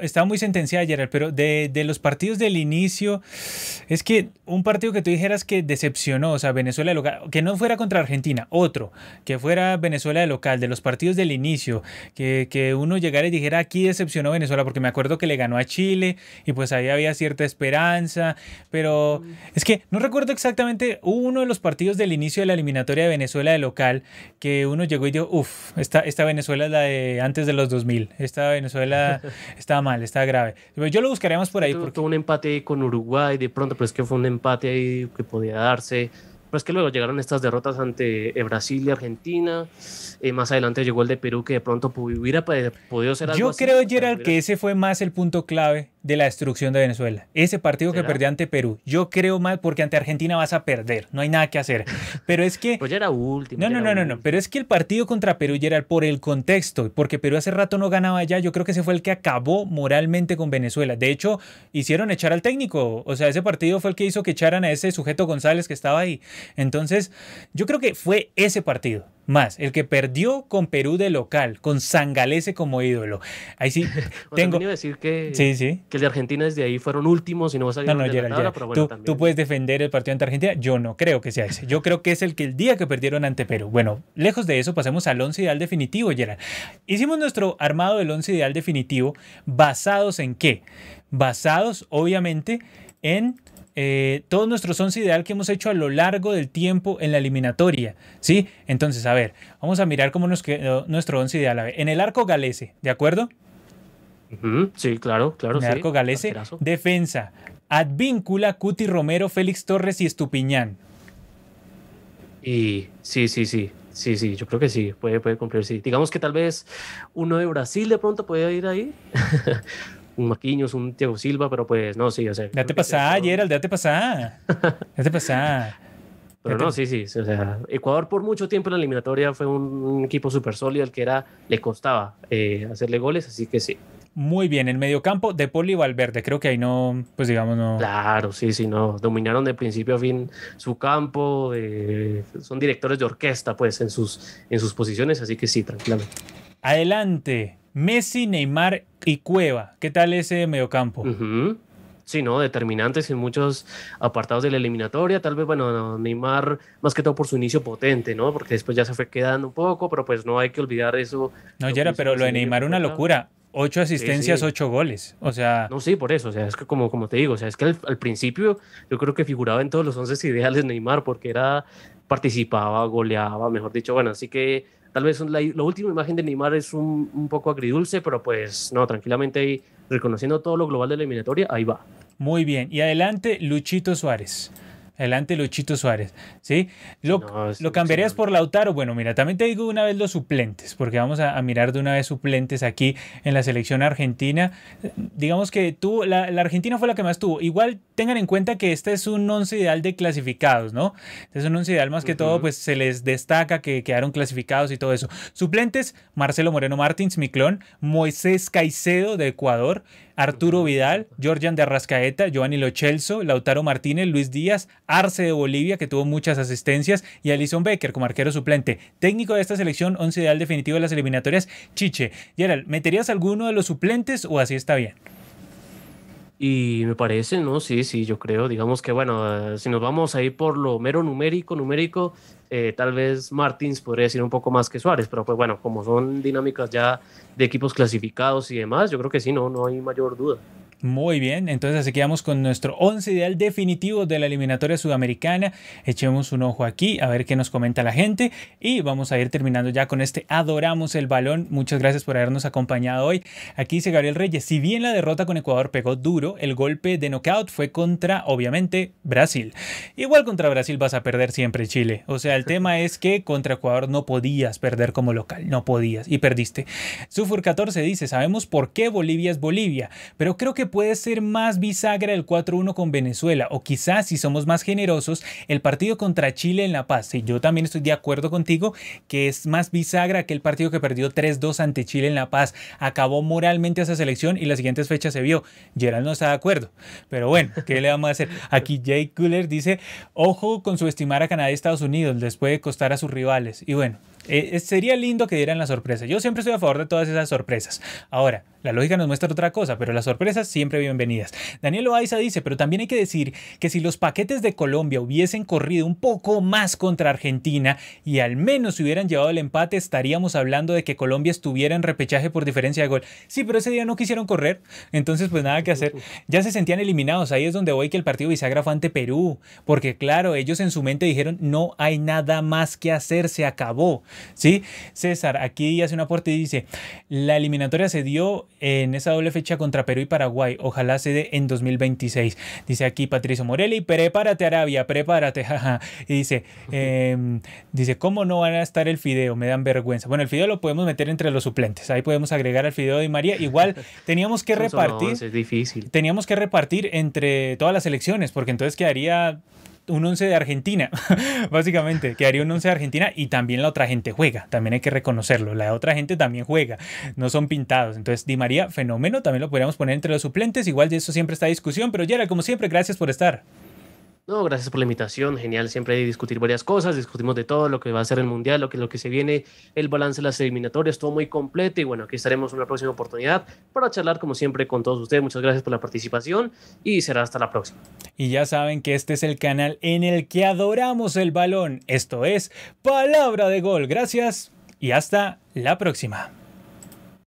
estaba, muy sentenciada, Gerard, pero de, de, los partidos del inicio, es que un partido que tú dijeras que decepcionó, o sea, Venezuela de local, que no fuera contra Argentina, otro, que fuera Venezuela de local, de los partidos del inicio, que, que uno llegara y dijera aquí decepcionó Venezuela, porque me acuerdo que le ganó a Chile y pues ahí había cierta esperanza, pero mm. es que no recuerdo exactamente, uno de los partidos del inicio de la eliminatoria de Venezuela de local, que uno llegó y dijo, uff, esta, esta Venezuela es la de antes de los 2000, esta Venezuela [laughs] estaba mal, estaba grave. Yo lo buscaremos por ahí. Porque... un empate con Uruguay, de pronto, pero es que fue un empate ahí que podía darse. Pero es que luego llegaron estas derrotas ante eh, Brasil y Argentina. Eh, más adelante llegó el de Perú que de pronto hubiera podido ser algo Yo creo, Gerald, que ese fue más el punto clave de la destrucción de Venezuela. Ese partido que perdió ante Perú. Yo creo mal porque ante Argentina vas a perder. No hay nada que hacer. [laughs] Pero es que. Pues ya era último. No, no, no, no, no. Pero es que el partido contra Perú era por el contexto. Porque Perú hace rato no ganaba ya. Yo creo que ese fue el que acabó moralmente con Venezuela. De hecho, hicieron echar al técnico. O sea, ese partido fue el que hizo que echaran a ese sujeto González que estaba ahí. Entonces, yo creo que fue ese partido más, el que perdió con Perú de local, con Sangalese como ídolo. Ahí sí [laughs] [laughs] tengo que decir que, sí, sí. que el de Argentina desde ahí fueron últimos y no salieron no, no, de la tabla, pero bueno, tú, tú, puedes defender el partido ante Argentina, yo no creo que sea ese. Yo creo que es el que el día que perdieron ante Perú. Bueno, lejos de eso, pasemos al once ideal definitivo, Gerard. Hicimos nuestro armado del once ideal definitivo basados en qué? Basados, obviamente, en eh, todos nuestros 11 ideal que hemos hecho a lo largo del tiempo en la eliminatoria. ¿sí? Entonces, a ver, vamos a mirar cómo nos quedó nuestro 11 ideal. A ver, en el arco galese, ¿de acuerdo? Sí, claro, claro. En el arco galese, defensa, Advíncula, Cuti Romero, Félix Torres y Estupiñán. Y sí, sí, sí. Sí, sí, yo creo que sí, puede, puede cumplir, sí. Digamos que tal vez uno de Brasil de pronto puede ir ahí. [laughs] un Marquinhos, un Thiago Silva, pero pues no, sí, o sea. Date pasar, Gerald, date pasar. [laughs] Date pasar. Pero no, sí, sí. O sea, Ecuador por mucho tiempo en la eliminatoria fue un, equipo súper sólido al que era, le costaba eh, hacerle goles, así que sí. Muy bien, el mediocampo de Poli Valverde, creo que ahí no, pues digamos, no. Claro, sí, sí, no. Dominaron de principio a fin su campo, son directores de orquesta, pues, en sus, en sus posiciones, así que sí, tranquilamente. Adelante, Messi, Neymar y Cueva. ¿Qué tal ese mediocampo? Sí, ¿no? Determinantes en muchos apartados de la eliminatoria. Tal vez, bueno, Neymar más que todo por su inicio potente, ¿no? Porque después ya se fue quedando un poco, pero pues no hay que olvidar eso. No, ya era, pero lo de Neymar una locura. Ocho asistencias, ocho goles. O sea. No, sí, por eso. O sea, es que como, como te digo, o sea, es que al, principio yo creo que figuraba en todos los once ideales Neymar, porque era, participaba, goleaba, mejor dicho. Bueno, así que Tal vez la, última imagen de Neymar es un, un, poco agridulce, pero pues no, tranquilamente ahí, reconociendo todo lo global de la eliminatoria, ahí va. Muy bien. Y adelante, Luchito Suárez. Adelante Luchito Suárez. ¿sí? Lo, ¿lo cambiarías por Lautaro? Bueno, mira, también te digo una vez los suplentes, porque vamos a, mirar de una vez suplentes aquí en la selección argentina. Digamos que tú, la, Argentina fue la que más tuvo. Igual tengan en cuenta que este es un once ideal de clasificados, ¿no? Este es un once ideal más que todo, pues se les destaca que quedaron clasificados y todo eso. Suplentes, Marcelo Moreno Martins, mi clon, Moisés Caicedo de Ecuador, Arturo Vidal, Georgian de Arrascaeta, Giovanni Lochelso, Lautaro Martínez, Luis Díaz, Arce de Bolivia, que tuvo muchas asistencias, y Alison Becker como arquero suplente. Técnico de esta selección, once ideal definitivo de las eliminatorias, Chiche. Gerald, ¿meterías alguno de los suplentes o así está bien? Y me parece, ¿no? Sí, sí, yo creo. Digamos que, bueno, si nos vamos a ir por lo mero numérico, numérico, eh, tal vez Martins podría decir un poco más que Suárez, pero pues bueno, como son dinámicas ya de equipos clasificados y demás, yo creo que sí, no, no hay mayor duda. Muy bien, entonces así quedamos con nuestro 11 ideal definitivo de la eliminatoria sudamericana. Echemos un ojo aquí a ver qué nos comenta la gente y vamos a ir terminando ya con este Adoramos el balón. Muchas gracias por habernos acompañado hoy. Aquí dice Gabriel Reyes, si bien la derrota con Ecuador pegó duro, el golpe de knockout fue contra, obviamente, Brasil. Igual contra Brasil vas a perder siempre Chile. O sea, el tema es que contra Ecuador no podías perder como local, no podías y perdiste. Sufur 14 dice, sabemos por qué Bolivia es Bolivia, pero creo que puede ser más bisagra el 4-1 con Venezuela o quizás si somos más generosos el partido contra Chile en La Paz. Y yo también estoy de acuerdo contigo que es más bisagra que el partido que perdió 3-2 ante Chile en La Paz. Acabó moralmente esa selección y las siguientes fechas se vio. Gerald no está de acuerdo. Pero bueno, ¿qué le vamos a hacer? Aquí Jay Cooler dice, ojo con subestimar a Canadá y Estados Unidos, les puede costar a sus rivales. Y bueno, eh, sería lindo que dieran la sorpresa. Yo siempre estoy a favor de todas esas sorpresas. Ahora, la lógica nos muestra otra cosa, pero las sorpresas siempre bienvenidas. Daniel Loaiza dice, pero también hay que decir que si los paquetes de Colombia hubiesen corrido un poco más contra Argentina y al menos hubieran llevado el empate, estaríamos hablando de que Colombia estuviera en repechaje por diferencia de gol. Sí, pero ese día no quisieron correr, entonces pues nada que hacer. Ya se sentían eliminados, ahí es donde voy que el partido bisagra fue ante Perú, porque claro, ellos en su mente dijeron, no hay nada más que hacer, se acabó. ¿Sí? César, aquí hace una aporte y dice, la eliminatoria se dio en esa doble fecha contra Perú y Paraguay. Ojalá se dé en 2026. Dice aquí Patricio Morelli, prepárate Arabia, prepárate. [laughs] y dice, em, dice, ¿cómo no van a estar el fideo? Me dan vergüenza. Bueno, el fideo lo podemos meter entre los suplentes. Ahí podemos agregar al fideo de María. Igual [laughs] teníamos que repartir. es difícil. Teníamos que repartir entre todas las elecciones, porque entonces quedaría un 11 de Argentina, [laughs] básicamente, quedaría un 11 de Argentina y también la otra gente juega, también hay que reconocerlo, la otra gente también juega, no son pintados, entonces Di María, fenómeno, también lo podríamos poner entre los suplentes, igual de eso siempre está discusión, pero Gerald, como siempre, gracias por estar. No, gracias por la invitación. Genial siempre discutir varias cosas. Discutimos de todo, lo que va a ser el Mundial, lo que, lo que se viene, el balance de las eliminatorias, todo muy completo. Y bueno, aquí estaremos en una próxima oportunidad para charlar como siempre con todos ustedes. Muchas gracias por la participación y será hasta la próxima. Y ya saben que este es el canal en el que adoramos el balón. Esto es Palabra de Gol. Gracias y hasta la próxima.